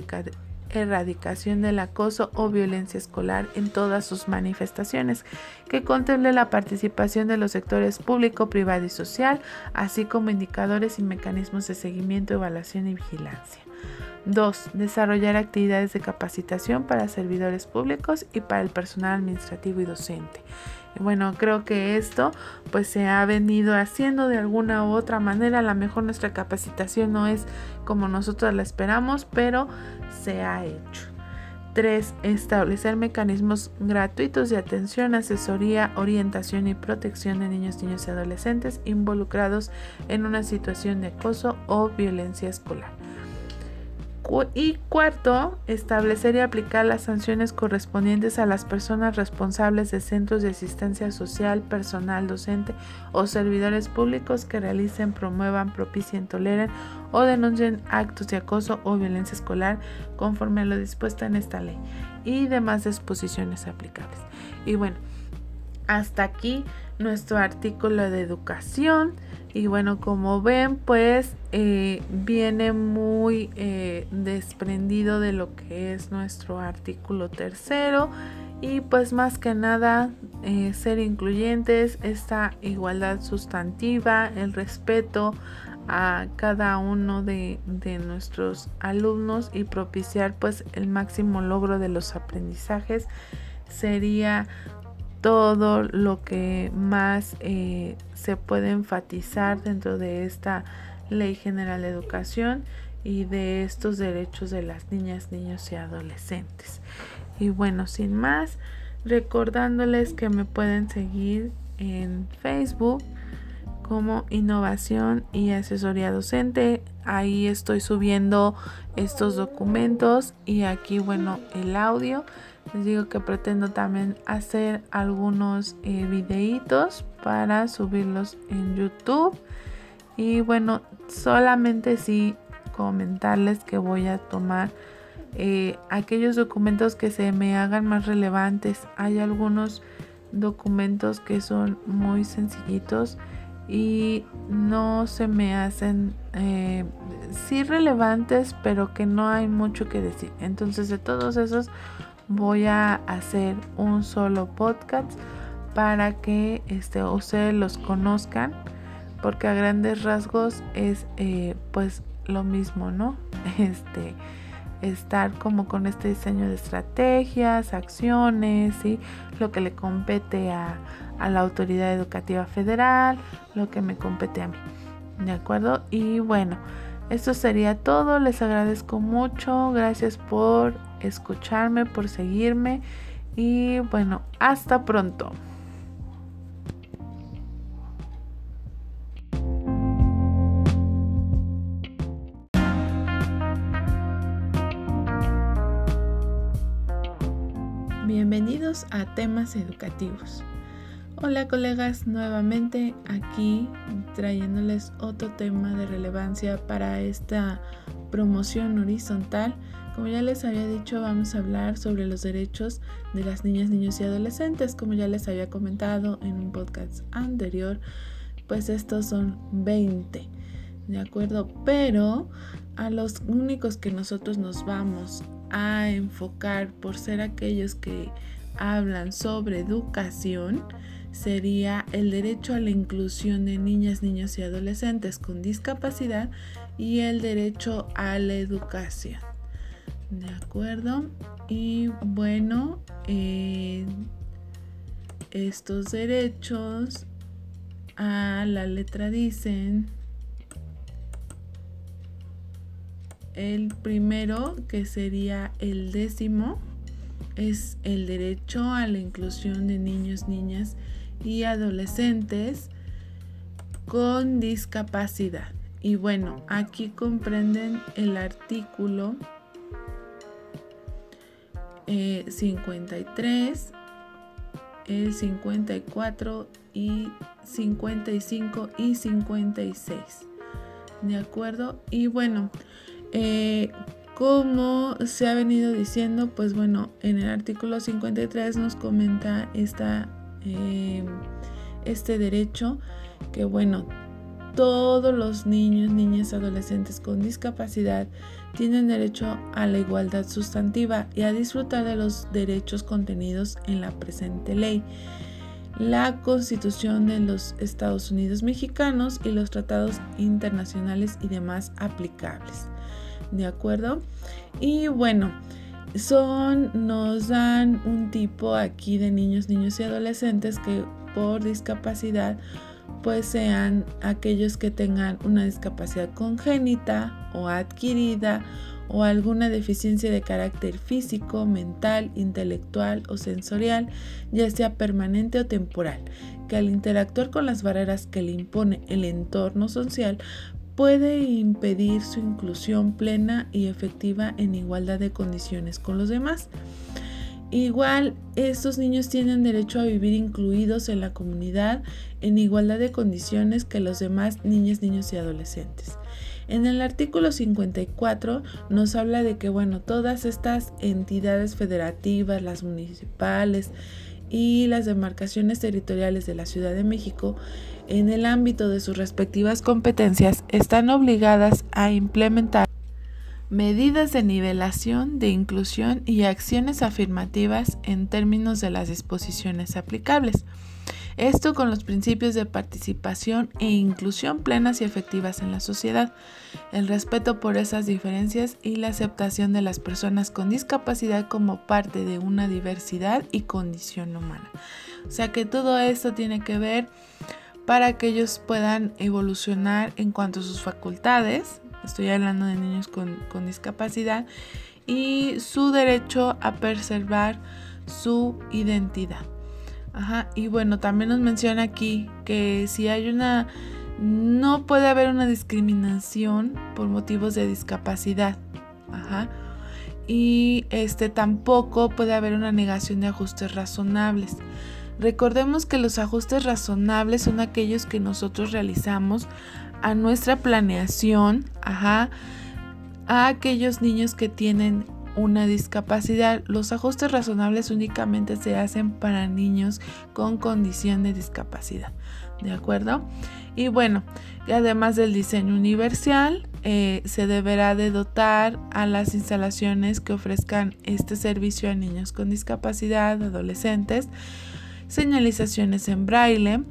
erradicación del acoso o violencia escolar en todas sus manifestaciones, que contemple la participación de los sectores público, privado y social, así como indicadores y mecanismos de seguimiento, evaluación y vigilancia. 2. Desarrollar actividades de capacitación para servidores públicos y para el personal administrativo y docente. Bueno, creo que esto pues se ha venido haciendo de alguna u otra manera. A lo mejor nuestra capacitación no es como nosotros la esperamos, pero se ha hecho. 3. Establecer mecanismos gratuitos de atención, asesoría, orientación y protección de niños, niños y adolescentes involucrados en una situación de acoso o violencia escolar. Y cuarto, establecer y aplicar las sanciones correspondientes a las personas responsables de centros de asistencia social, personal docente o servidores públicos que realicen, promuevan, propicien, toleren o denuncien actos de acoso o violencia escolar conforme a lo dispuesto en esta ley y demás disposiciones aplicables. Y bueno, hasta aquí nuestro artículo de educación. Y bueno, como ven, pues eh, viene muy eh, desprendido de lo que es nuestro artículo tercero. Y pues más que nada, eh, ser incluyentes, esta igualdad sustantiva, el respeto a cada uno de, de nuestros alumnos y propiciar pues el máximo logro de los aprendizajes sería todo lo que más eh, se puede enfatizar dentro de esta Ley General de Educación y de estos derechos de las niñas, niños y adolescentes. Y bueno, sin más, recordándoles que me pueden seguir en Facebook como Innovación y Asesoría Docente. Ahí estoy subiendo estos documentos y aquí, bueno, el audio. Les digo que pretendo también hacer algunos eh, videitos para subirlos en YouTube. Y bueno, solamente sí comentarles que voy a tomar eh, aquellos documentos que se me hagan más relevantes. Hay algunos documentos que son muy sencillitos y no se me hacen eh, sí relevantes, pero que no hay mucho que decir. Entonces de todos esos voy a hacer un solo podcast para que este, ustedes los conozcan porque a grandes rasgos es eh, pues lo mismo, ¿no? Este, estar como con este diseño de estrategias, acciones, y lo que le compete a, a, la autoridad educativa federal, lo que me compete a mí. ¿De acuerdo? Y bueno, esto sería todo. Les agradezco mucho. Gracias por escucharme, por seguirme y bueno, hasta pronto. Bienvenidos a temas educativos. Hola colegas, nuevamente aquí trayéndoles otro tema de relevancia para esta promoción horizontal. Como ya les había dicho, vamos a hablar sobre los derechos de las niñas, niños y adolescentes. Como ya les había comentado en un podcast anterior, pues estos son 20, ¿de acuerdo? Pero a los únicos que nosotros nos vamos a enfocar por ser aquellos que hablan sobre educación, sería el derecho a la inclusión de niñas, niños y adolescentes con discapacidad y el derecho a la educación. ¿De acuerdo? Y bueno, eh, estos derechos a la letra dicen el primero que sería el décimo es el derecho a la inclusión de niños, niñas y adolescentes con discapacidad. Y bueno, aquí comprenden el artículo 53, eh, el 54 y 55 y 56. ¿De acuerdo? Y bueno, eh, como se ha venido diciendo, pues bueno, en el artículo 53 nos comenta esta Em, este derecho que bueno, todos los niños, niñas, adolescentes con discapacidad tienen derecho a la igualdad sustantiva y a disfrutar de los derechos contenidos en la presente ley, la Constitución de los Estados Unidos mexicanos y los tratados internacionales y demás aplicables. ¿De acuerdo? Y bueno, son, nos dan un tipo aquí de niños, niños y adolescentes que por discapacidad pues sean aquellos que tengan una discapacidad congénita o adquirida o alguna deficiencia de carácter físico, mental, intelectual o sensorial, ya sea permanente o temporal, que al interactuar con las barreras que le impone el entorno social puede impedir su inclusión plena y efectiva en igualdad de condiciones con los demás. Igual, estos niños tienen derecho a vivir incluidos en la comunidad en igualdad de condiciones que los demás niñas, niños y adolescentes. En el artículo 54 nos habla de que, bueno, todas estas entidades federativas, las municipales y las demarcaciones territoriales de la Ciudad de México en el ámbito de sus respectivas competencias están obligadas a implementar medidas de nivelación, de inclusión y acciones afirmativas en términos de las disposiciones aplicables. Esto con los principios de participación e inclusión plenas y efectivas en la sociedad, el respeto por esas diferencias y la aceptación de las personas con discapacidad como parte de una diversidad y condición humana. O sea que todo esto tiene que ver para que ellos puedan evolucionar en cuanto a sus facultades, estoy hablando de niños con, discapacidad, y su derecho a preservar su identidad. y bueno, también nos menciona aquí que si hay una, no puede haber una discriminación por motivos de discapacidad. Y este tampoco puede haber una negación de ajustes razonables. Recordemos que los ajustes razonables son aquellos que nosotros realizamos a nuestra planeación, a aquellos niños que tienen una discapacidad. Los ajustes razonables únicamente se hacen para niños con condición de discapacidad. ¿De acuerdo? Y bueno, además del diseño universal, eh, se deberá de dotar a las instalaciones que ofrezcan este servicio a niños con discapacidad, adolescentes, señalizaciones en braille,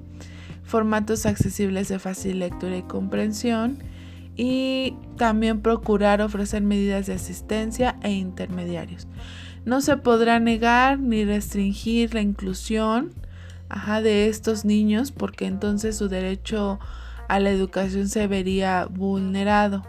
formatos accesibles de fácil lectura y comprensión y también procurar ofrecer medidas de asistencia e intermediarios. No se podrá negar ni restringir la inclusión de estos niños porque entonces su derecho a la educación se vería vulnerado.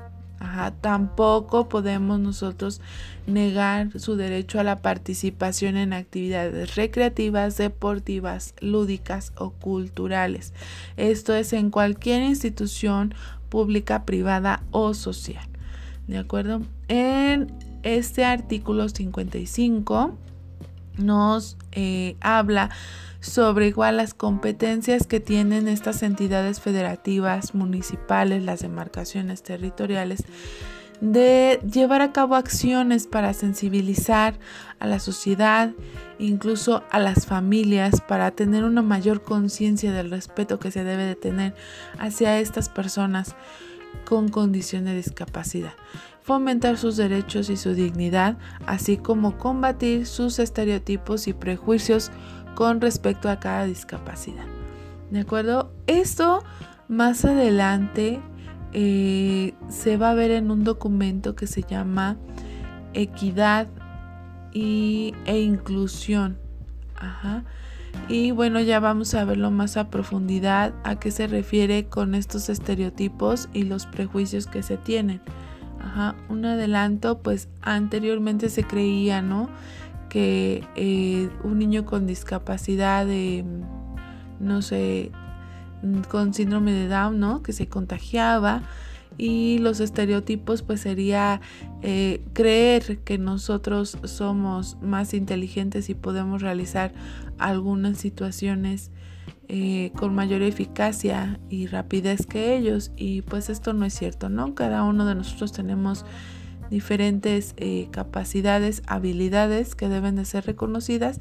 Tampoco podemos nosotros negar su derecho a la participación en actividades recreativas, deportivas, lúdicas o culturales. Esto es en cualquier institución pública, privada o social. ¿De acuerdo? En este artículo 55 nos eh, habla sobre igual las competencias que tienen estas entidades federativas, municipales, las demarcaciones territoriales de llevar a cabo acciones para sensibilizar a la sociedad, incluso a las familias, para tener una mayor conciencia del respeto que se debe de tener hacia estas personas con condición de discapacidad, fomentar sus derechos y su dignidad, así como combatir sus estereotipos y prejuicios con respecto a cada discapacidad. ¿De acuerdo? Esto más adelante eh, se va a ver en un documento que se llama Equidad y, e Inclusión. Y bueno, ya vamos a verlo más a profundidad a qué se refiere con estos estereotipos y los prejuicios que se tienen. Ajá. Un adelanto, pues anteriormente se creía, ¿no? Que eh, un niño con discapacidad de, no sé, Mm, con síndrome de Down, ¿no? Que se contagiaba y los estereotipos pues sería eh, creer que nosotros somos más inteligentes y podemos realizar algunas situaciones eh, con mayor eficacia y rapidez que ellos y pues esto no es cierto, ¿no? Cada uno de nosotros tenemos diferentes eh, capacidades, habilidades que deben de ser reconocidas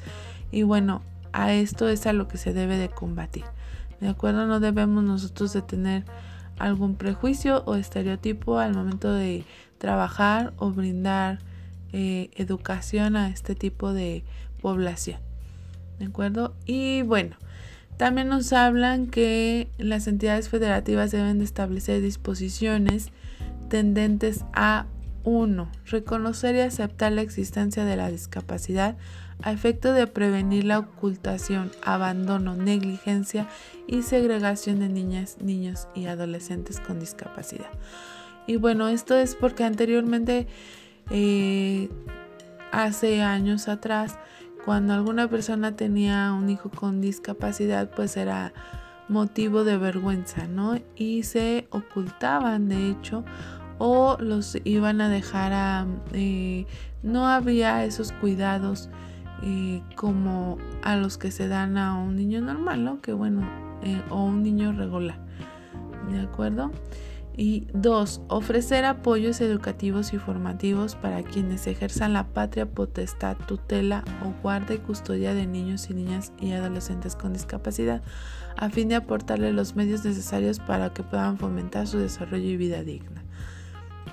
y bueno, a esto es a lo que se debe de combatir. ¿De acuerdo? No debemos nosotros de tener algún prejuicio o estereotipo al momento de trabajar o brindar eh, educación a este tipo de población. ¿De acuerdo? Y bueno, también nos hablan que las entidades federativas deben de establecer disposiciones tendentes a 1. Reconocer y aceptar la existencia de la discapacidad a efecto de prevenir la ocultación, abandono, negligencia y segregación de niñas, niños y adolescentes con discapacidad. Y bueno, esto es porque anteriormente, eh, hace años atrás, cuando alguna persona tenía un hijo con discapacidad, pues era motivo de vergüenza, ¿no? Y se ocultaban, de hecho, o los iban a dejar a... Eh, no había esos cuidados eh, como a los que se dan a un niño normal, ¿no? Que bueno, eh, o un niño regular, ¿de acuerdo? Y dos, ofrecer apoyos educativos y formativos para quienes ejerzan la patria potestad, tutela o guarda y custodia de niños y niñas y adolescentes con discapacidad, a fin de aportarles los medios necesarios para que puedan fomentar su desarrollo y vida digna.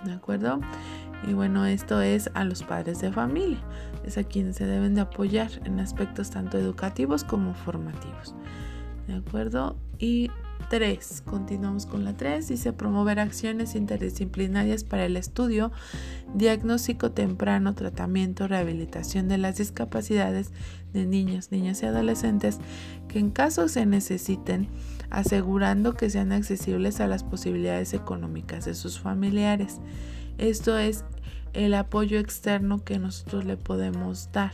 ¿De acuerdo? Y bueno, esto es a los padres de familia, es a quienes se deben de apoyar en aspectos tanto educativos como formativos. ¿De acuerdo? Y 3. Continuamos con la 3. Dice promover acciones interdisciplinarias para el estudio, diagnóstico temprano, tratamiento, rehabilitación de las discapacidades de niños, niñas y adolescentes que en caso se necesiten, asegurando que sean accesibles a las posibilidades económicas de sus familiares. Esto es el apoyo externo que nosotros le podemos dar.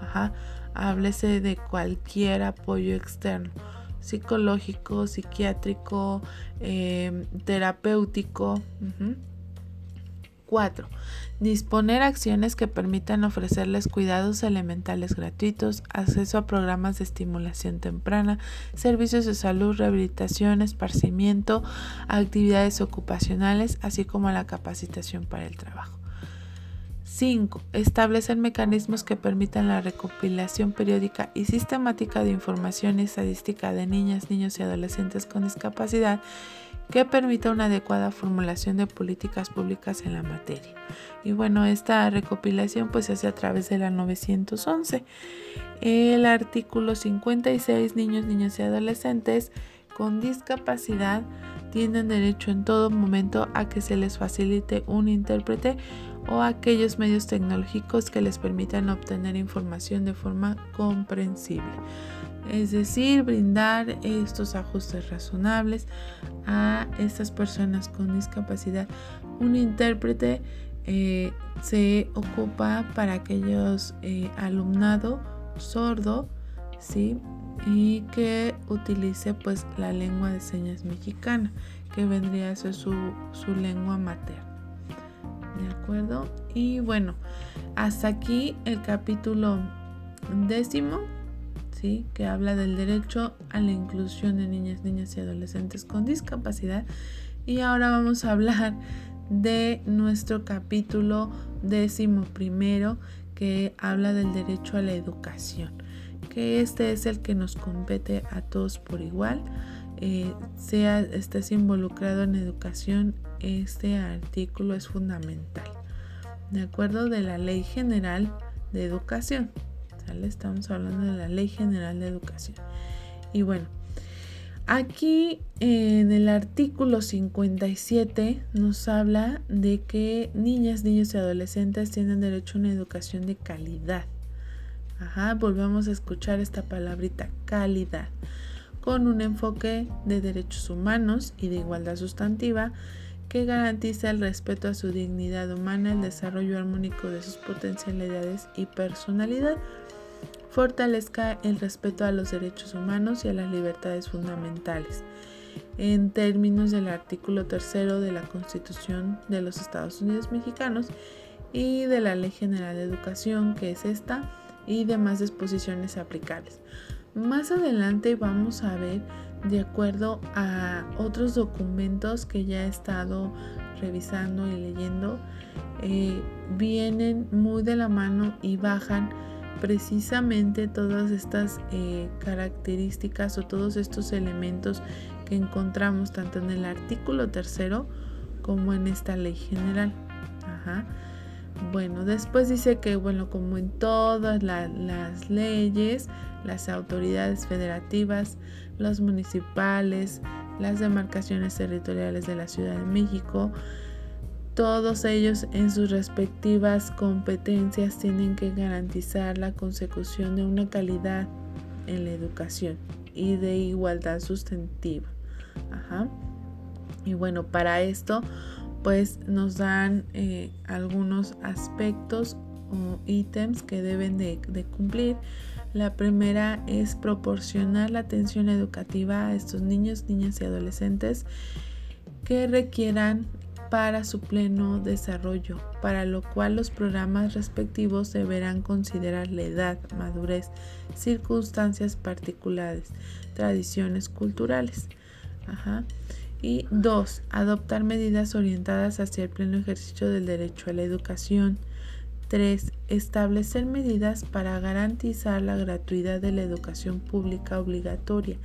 Ajá. Háblese de cualquier apoyo externo, psicológico, psiquiátrico, em, terapéutico. 4. Disponer acciones que permitan ofrecerles cuidados elementales gratuitos, acceso a programas de estimulación temprana, servicios de salud, rehabilitación, esparcimiento, actividades ocupacionales, así como la capacitación para el trabajo. 5. Establecer mecanismos que permitan la recopilación periódica y sistemática de información y estadística de niñas, niños y adolescentes con discapacidad que permita una adecuada formulación de políticas públicas en la materia. Y bueno, esta recopilación pues se hace a través de la 911. El artículo 56, niños, niñas y adolescentes con discapacidad tienen derecho en todo momento a que se les facilite un intérprete o aquellos medios tecnológicos que les permitan obtener información de forma comprensible es decir, brindar estos ajustes razonables a estas personas con discapacidad. Un intérprete eh, se ocupa para aquellos eh, alumnado sordo, ¿sí? Y que utilice pues la lengua de señas mexicana, que vendría a ser su, su lengua materna. ¿De acuerdo? Y bueno, hasta aquí el capítulo décimo que habla del derecho a la inclusión de niñas, niñas y adolescentes con discapacidad. Y ahora vamos a hablar de nuestro capítulo décimo primero que habla del derecho a la educación, que este es el que nos compete a todos por igual. Eh, sea estés involucrado en educación, este artículo es fundamental. De acuerdo de la Ley General de Educación. Estamos hablando de la Ley General de Educación. Y bueno, aquí en el artículo 57 nos habla de que niñas, niños y adolescentes tienen derecho a una educación de calidad. Ajá, volvemos a escuchar esta palabrita, calidad, con un enfoque de derechos humanos y de igualdad sustantiva que garantiza el respeto a su dignidad humana, el desarrollo armónico de sus potencialidades y personalidad, fortalezca el respeto a los derechos humanos y a las libertades fundamentales. En términos del artículo tercero de la Constitución de los Estados Unidos Mexicanos y de la Ley General de Educación, que es esta, y demás disposiciones aplicables. Más adelante vamos a ver, de acuerdo a otros documentos que ya he estado revisando y leyendo, eh, vienen muy de la mano y bajan precisamente todas estas eh, características o todos estos elementos que encontramos tanto en el artículo tercero como en esta ley general. Bueno, después dice que, bueno, como en todas las leyes, las autoridades federativas, los municipales, las demarcaciones territoriales de la Ciudad de México, todos ellos en sus respectivas competencias tienen que garantizar la consecución de una calidad en la educación y de igualdad sustantiva. Y bueno, para esto pues nos dan eh, algunos aspectos o ítems que deben de cumplir. La primera es proporcionar la atención educativa a estos niños, niñas y adolescentes que requieran para su pleno desarrollo, para lo cual los programas respectivos deberán considerar la edad, madurez, circunstancias particulares, tradiciones culturales. Y dos, adoptar medidas orientadas hacia el pleno ejercicio del derecho a la educación. 3. Establecer medidas para garantizar la gratuidad de la educación pública obligatoria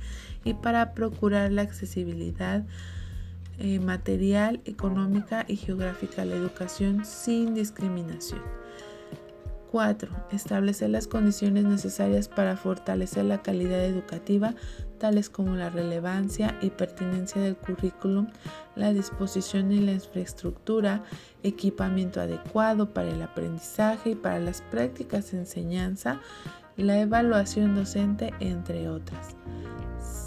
y para procurar la accesibilidad eh, material, económica y geográfica a la educación sin discriminación. 4. Establecer las condiciones necesarias para fortalecer la calidad educativa, tales como la relevancia y pertinencia del currículum, la disposición y la infraestructura, equipamiento adecuado para el aprendizaje y para las prácticas de enseñanza, la evaluación docente, entre otras.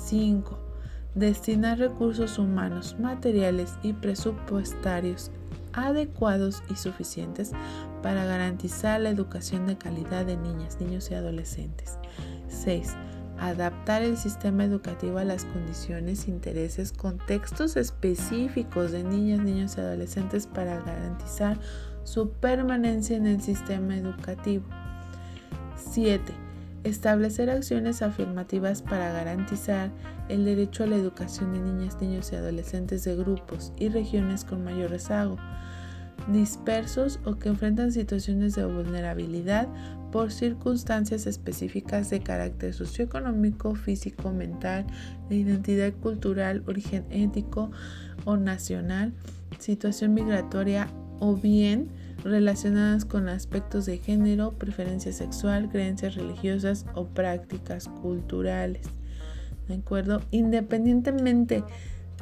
5 destinar recursos humanos, materiales y presupuestarios adecuados y suficientes para garantizar la educación de calidad de niñas, niños y adolescentes. 6. Adaptar el sistema educativo a las condiciones, intereses, contextos específicos de niñas, niños y adolescentes para garantizar su permanencia en el sistema educativo. 7 establecer acciones afirmativas para garantizar el derecho a la educación de niñas, niños y adolescentes de grupos y regiones con mayor rezago, dispersos o que enfrentan situaciones de vulnerabilidad por circunstancias específicas de carácter socioeconómico, físico, mental, de identidad cultural, origen ético o nacional, situación migratoria o bien relacionadas con aspectos de género, preferencia sexual, creencias religiosas o prácticas culturales. ¿De acuerdo? Independientemente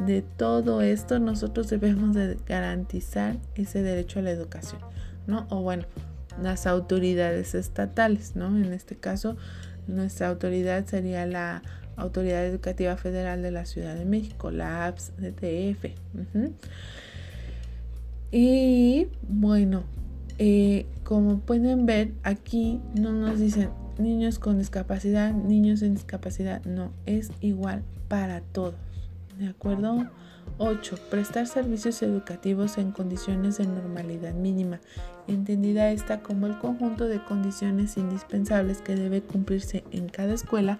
de todo esto, nosotros debemos de garantizar ese derecho a la educación, ¿no? O bueno, las autoridades estatales, ¿no? En este caso, nuestra autoridad sería la Autoridad Educativa Federal de la Ciudad de México, la APS DTF. Y bueno, eh, como pueden ver, aquí no nos dicen niños con discapacidad, niños sin discapacidad, no, es igual para todos, ¿de acuerdo? 8. Prestar servicios educativos en condiciones de normalidad mínima, entendida esta como el conjunto de condiciones indispensables que debe cumplirse en cada escuela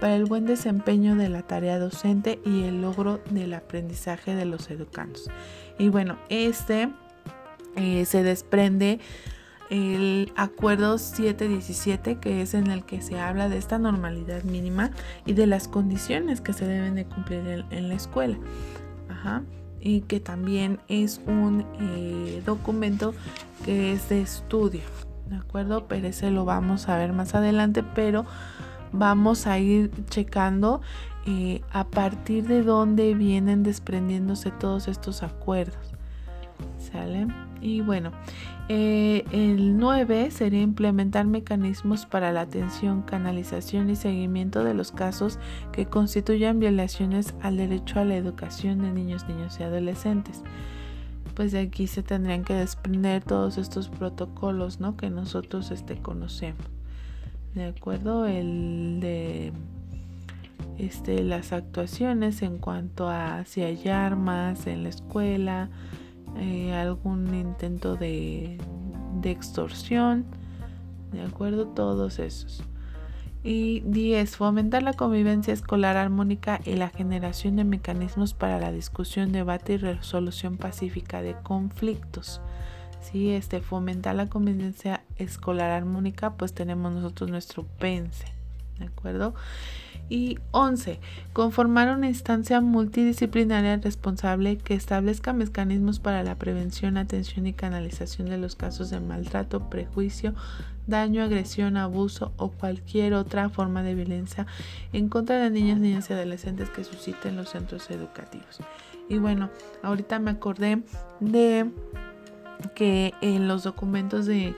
para el buen desempeño de la tarea docente y el logro del aprendizaje de los educandos. Y bueno, este eh, se desprende el acuerdo 717 que es en el que se habla de esta normalidad mínima y de las condiciones que se deben de cumplir en la escuela y que también es un eh, documento que es de estudio, ¿de acuerdo? Pero ese lo vamos a ver más adelante, pero vamos a ir checando a partir de dónde vienen desprendiéndose todos estos acuerdos, ¿sale? Y bueno, eh, el 9 sería implementar mecanismos para la atención, canalización y seguimiento de los casos que constituyan violaciones al derecho a la educación de niños, niños y adolescentes. Pues de aquí se tendrían que desprender todos estos protocolos ¿no? que nosotros este, conocemos. ¿De acuerdo? El de este, las actuaciones en cuanto a si hay armas en la escuela, eh, algún intento de, de extorsión, ¿de acuerdo? Todos esos. Y 10. Fomentar la convivencia escolar armónica y la generación de mecanismos para la discusión, debate y resolución pacífica de conflictos. Si este, fomentar la convivencia escolar armónica, pues tenemos nosotros nuestro PENSE, ¿de acuerdo? Y 11. Conformar una instancia multidisciplinaria responsable que establezca mecanismos para la prevención, atención y canalización de los casos de maltrato, prejuicio, daño, agresión, abuso o cualquier otra forma de violencia en contra de niñas, niñas y adolescentes que susciten los centros educativos. Y bueno, ahorita me acordé de que en los documentos de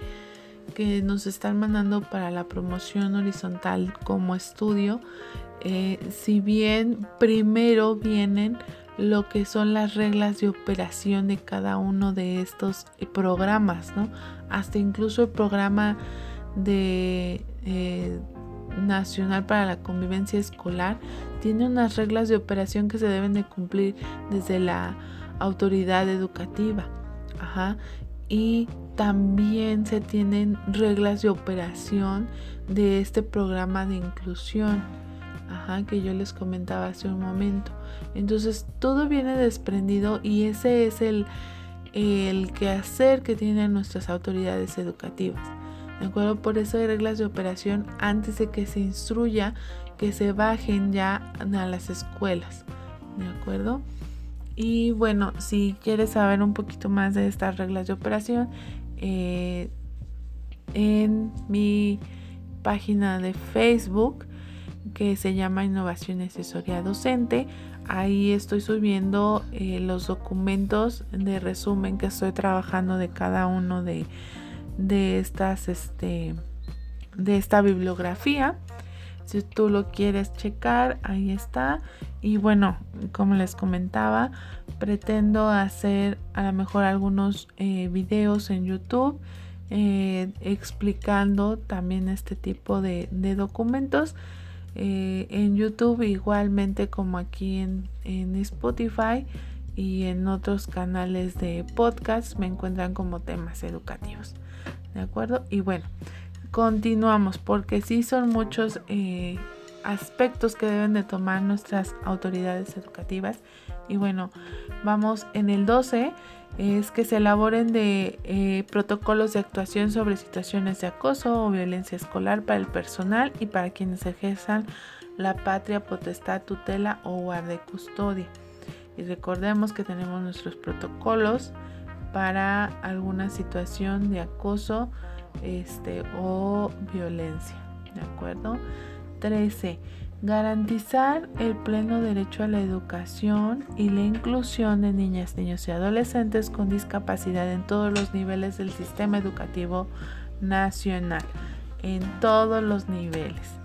que nos están mandando para la promoción horizontal como estudio, eh, si bien primero vienen lo que son las reglas de operación de cada uno de estos eh, programas, ¿no? Hasta incluso el programa de eh, nacional para la convivencia escolar tiene unas reglas de operación que se deben de cumplir desde la autoridad educativa. Ajá y también se tienen reglas de operación de este programa de inclusión que yo les comentaba hace un momento. Entonces todo viene desprendido y ese es el, el quehacer que tienen nuestras autoridades educativas. ¿De acuerdo? Por eso hay reglas de operación antes de que se instruya que se bajen ya a las escuelas. ¿De acuerdo? Y bueno, si quieres saber un poquito más de estas reglas de operación, eh, en mi página de Facebook que se llama Innovación y Asesoría Docente, ahí estoy subiendo eh, los documentos de resumen que estoy trabajando de cada uno de, de estas, este, de esta bibliografía. Si tú lo quieres checar, ahí está. Y bueno, como les comentaba, pretendo hacer a lo mejor algunos eh, videos en YouTube eh, explicando también este tipo de, documentos. Eh, en YouTube igualmente como aquí en, en Spotify y en otros canales de podcast me encuentran como temas educativos. ¿De acuerdo? Y bueno, continuamos porque sí son muchos eh, aspectos que deben de tomar nuestras autoridades educativas y bueno vamos en el 12 es que se elaboren de eh, protocolos de actuación sobre situaciones de acoso o violencia escolar para el personal y para quienes ejerzan la patria, potestad, tutela o guarda custodia. Y recordemos que tenemos nuestros protocolos para alguna situación de acoso este, o violencia. ¿De acuerdo? 13. Garantizar el pleno derecho a la educación y la inclusión de niñas, niños y adolescentes con discapacidad en todos los niveles del sistema educativo nacional. En todos los niveles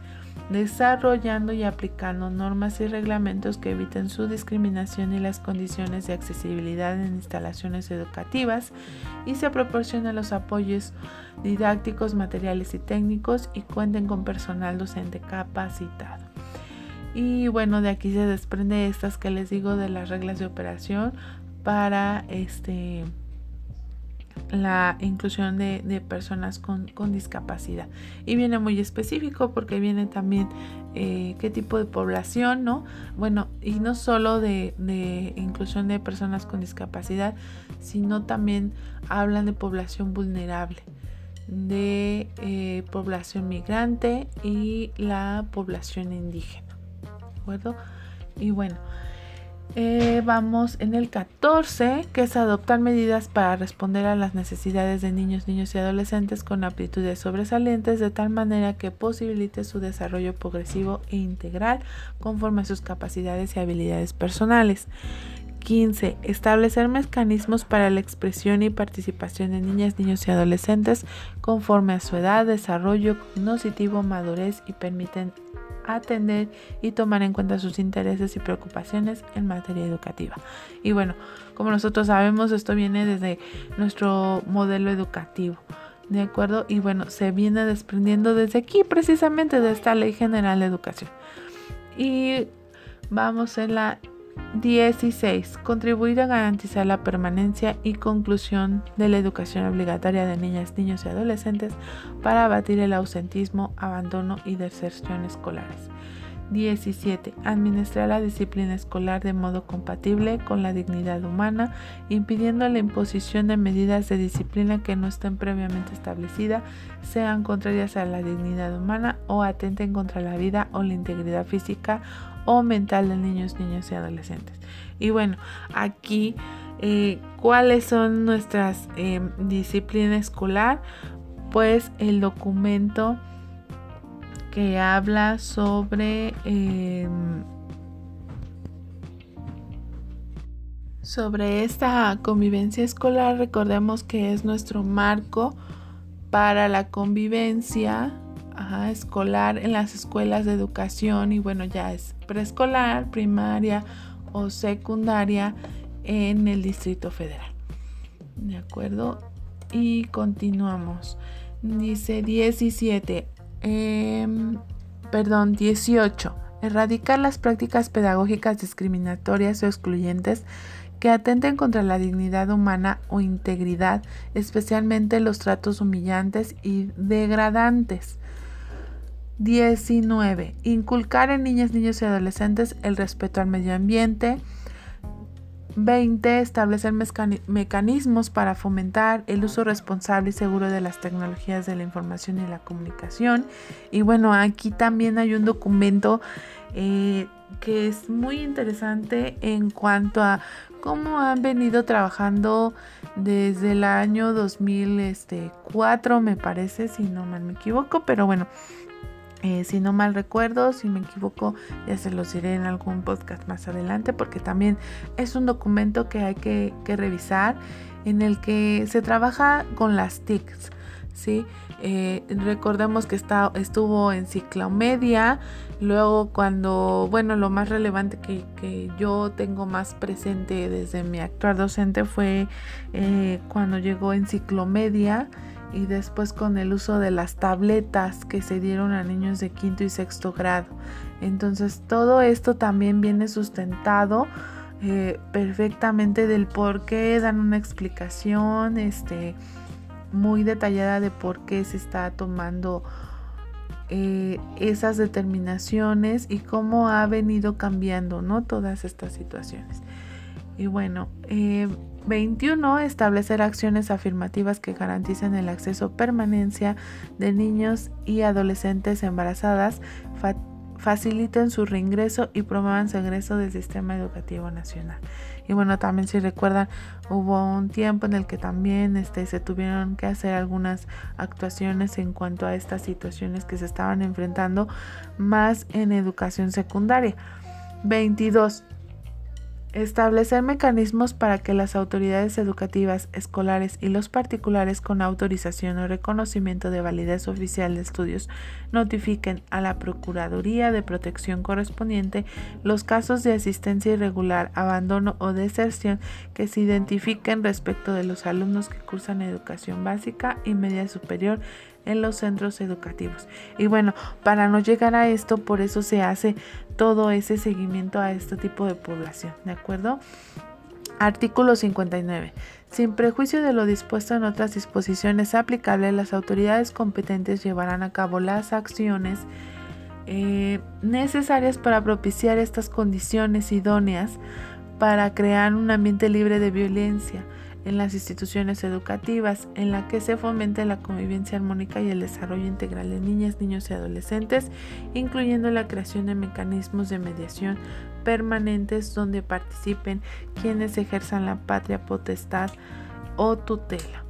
desarrollando y aplicando normas y reglamentos que eviten su discriminación y las condiciones de accesibilidad en instalaciones educativas y se proporcionen los apoyos didácticos, materiales y técnicos y cuenten con personal docente capacitado. Y bueno, de aquí se desprende estas que les digo de las reglas de operación para este la inclusión de, personas con, discapacidad. Y viene muy específico porque viene también eh, qué tipo de población, ¿no? Bueno, y no solo de, inclusión de personas con discapacidad, sino también hablan de población vulnerable, de eh, población migrante y la población indígena. Y bueno, eh, vamos en el 14, que es adoptar medidas para responder a las necesidades de niños, niños y adolescentes con aptitudes sobresalientes de tal manera que posibilite su desarrollo progresivo e integral conforme a sus capacidades y habilidades personales. 15. Establecer mecanismos para la expresión y participación de niñas, niños y adolescentes conforme a su edad, desarrollo cognitivo, madurez y permiten atender y tomar en cuenta sus intereses y preocupaciones en materia educativa. Y bueno, como nosotros sabemos, esto viene desde nuestro modelo educativo. ¿De acuerdo? Y bueno, se viene desprendiendo desde aquí, precisamente de esta Ley General de Educación. Y vamos en la 16. Contribuir a garantizar la permanencia y conclusión de la educación obligatoria de niñas, niños y adolescentes para abatir el ausentismo, abandono y deserción escolares. 17. Administrar la disciplina escolar de modo compatible con la dignidad humana, impidiendo la imposición de medidas de disciplina que no estén previamente establecidas, sean contrarias a la dignidad humana o atenten contra la vida o la integridad física o mental de niños, niños y adolescentes. Y bueno, aquí, eh, ¿cuáles son nuestras eh, disciplina escolar? Pues el documento que habla sobre em, sobre esta convivencia escolar recordemos que es nuestro marco para la convivencia escolar en las escuelas de educación y bueno ya es preescolar primaria o secundaria en el distrito federal de acuerdo y continuamos dice 17 Em, perdón, 18. Erradicar las prácticas pedagógicas discriminatorias o excluyentes que atenten contra la dignidad humana o integridad, especialmente los tratos humillantes y degradantes. 19. Inculcar en niñas, niños y adolescentes el respeto al medio ambiente, 20. Establecer mecanismos para fomentar el uso responsable y seguro de las tecnologías de la información y la comunicación. Y bueno, aquí también hay un documento eh, que es muy interesante en cuanto a cómo han venido trabajando desde el año 2004, me parece, si no mal me equivoco, pero bueno, eh, si no mal recuerdo, si me equivoco, ya se los diré en algún podcast más adelante, porque también es un documento que hay que, revisar en el que se trabaja con las TICs. ¿sí? Eh, recordemos que está, estuvo en ciclomedia, luego cuando, bueno, lo más relevante que, que yo tengo más presente desde mi actual docente fue eh, cuando llegó en ciclomedia y después con el uso de las tabletas que se dieron a niños de quinto y sexto grado. Entonces todo esto también viene sustentado eh, perfectamente del por qué, dan una explicación este, muy detallada de por qué se está tomando eh, esas determinaciones y cómo ha venido cambiando ¿no? todas estas situaciones. Y bueno, eh, 21. Establecer acciones afirmativas que garanticen el acceso permanencia de niños y adolescentes embarazadas, faciliten su reingreso y promuevan su ingreso del sistema educativo nacional. Y bueno, también si recuerdan, hubo un tiempo en el que también este, se tuvieron que hacer algunas actuaciones en cuanto a estas situaciones que se estaban enfrentando más en educación secundaria. 22 Establecer mecanismos para que las autoridades educativas, escolares y los particulares con autorización o reconocimiento de validez oficial de estudios notifiquen a la Procuraduría de Protección correspondiente los casos de asistencia irregular, abandono o deserción que se identifiquen respecto de los alumnos que cursan educación básica y media superior en los centros educativos. Y bueno, para no llegar a esto, por eso se hace todo ese seguimiento a este tipo de población, ¿de acuerdo? Artículo 59. Sin prejuicio de lo dispuesto en otras disposiciones aplicables, las autoridades competentes llevarán a cabo las acciones eh, necesarias para propiciar estas condiciones idóneas para crear un ambiente libre de violencia en las instituciones educativas, en la que se fomente la convivencia armónica y el desarrollo integral de niñas, niños y adolescentes, incluyendo la creación de mecanismos de mediación permanentes donde participen quienes ejerzan la patria potestad o tutela.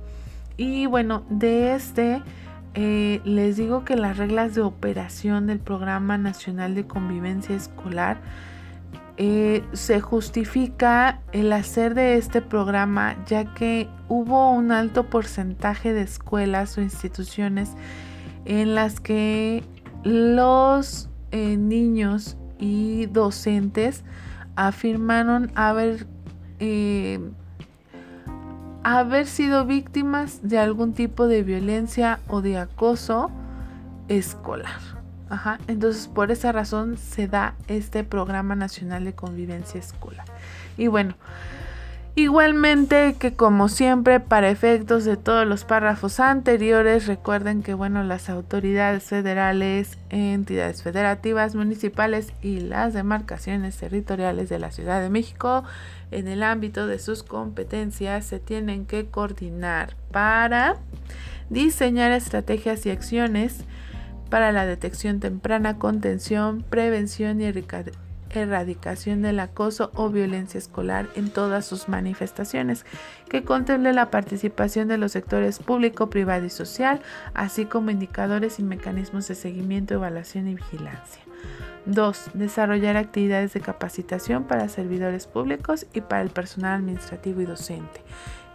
Y bueno, de este eh, les digo que las reglas de operación del Programa Nacional de Convivencia Escolar eh, se justifica el hacer de este programa ya que hubo un alto porcentaje de escuelas o instituciones en las que los eh, niños y docentes afirmaron haber, eh, haber sido víctimas de algún tipo de violencia o de acoso escolar. Entonces por esa razón se da este programa nacional de convivencia escolar. Y bueno, Igualmente que como siempre para efectos de todos los párrafos anteriores recuerden que bueno las autoridades federales, entidades federativas, municipales y las demarcaciones territoriales de la Ciudad de México en el ámbito de sus competencias se tienen que coordinar para diseñar estrategias y acciones para la detección temprana, contención, prevención y erradicación del acoso o violencia escolar en todas sus manifestaciones, que contemple la participación de los sectores público, privado y social, así como indicadores y mecanismos de seguimiento, evaluación y vigilancia. 2. Desarrollar actividades de capacitación para servidores públicos y para el personal administrativo y docente.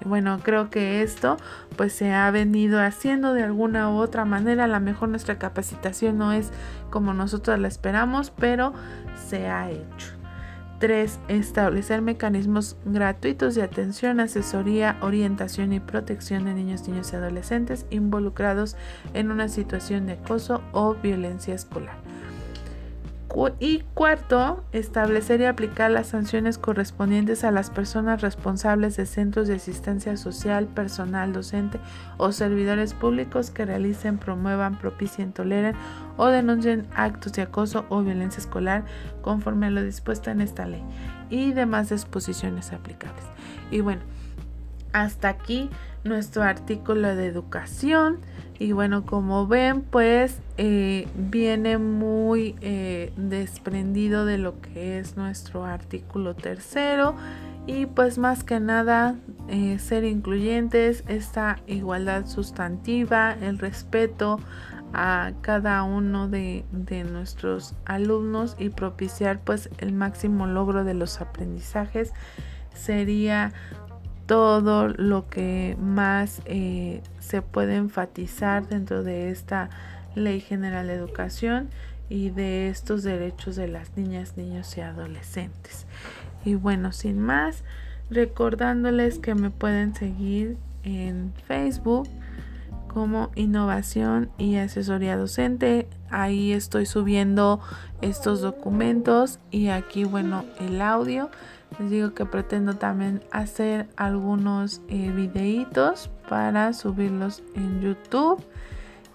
Bueno, creo que esto pues se ha venido haciendo de alguna u otra manera. A lo mejor nuestra capacitación no es como nosotros la esperamos, pero se ha hecho. 3. Establecer mecanismos gratuitos de atención, asesoría, orientación y protección de niños, niños y adolescentes involucrados en una situación de acoso o violencia escolar. Y cuarto, establecer y aplicar las sanciones correspondientes a las personas responsables de centros de asistencia social, personal docente o servidores públicos que realicen, promuevan, propicien, toleren o denuncien actos de acoso o violencia escolar conforme a lo dispuesto en esta ley y demás disposiciones aplicables. Y bueno, hasta aquí nuestro artículo de educación. Y bueno, como ven, pues eh, viene muy eh, desprendido de lo que es nuestro artículo tercero. Y pues más que nada, eh, ser incluyentes, esta igualdad sustantiva, el respeto a cada uno de, de, nuestros alumnos y propiciar pues el máximo logro de los aprendizajes sería todo lo que más eh, se puede enfatizar dentro de esta Ley General de Educación y de estos derechos de las niñas, niños y adolescentes. Y bueno, sin más, recordándoles que me pueden seguir en Facebook como innovación y asesoría docente. Ahí estoy subiendo estos documentos y aquí, bueno, el audio. Les digo que pretendo también hacer algunos eh, videitos para subirlos en YouTube.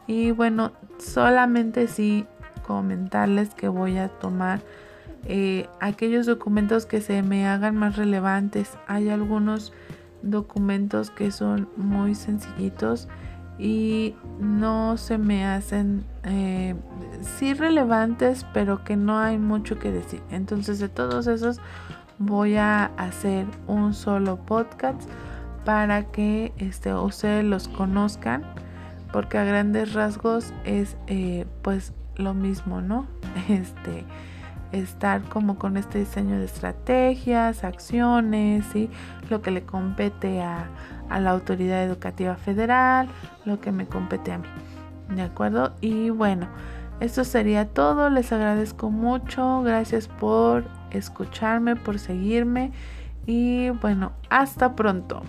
Y bueno, solamente sí comentarles que voy a tomar eh, aquellos documentos que se me hagan más relevantes. Hay algunos documentos que son muy sencillitos y no se me hacen eh, sí relevantes, pero que no hay mucho que decir. Entonces de todos esos voy a hacer un solo podcast para que este, ustedes los conozcan porque a grandes rasgos es eh, pues lo mismo no este estar como con este diseño de estrategias acciones y lo que le compete a, a la autoridad educativa federal lo que me compete a mí de acuerdo y bueno esto sería todo. Les agradezco mucho. Gracias por escucharme, por seguirme y bueno, hasta pronto.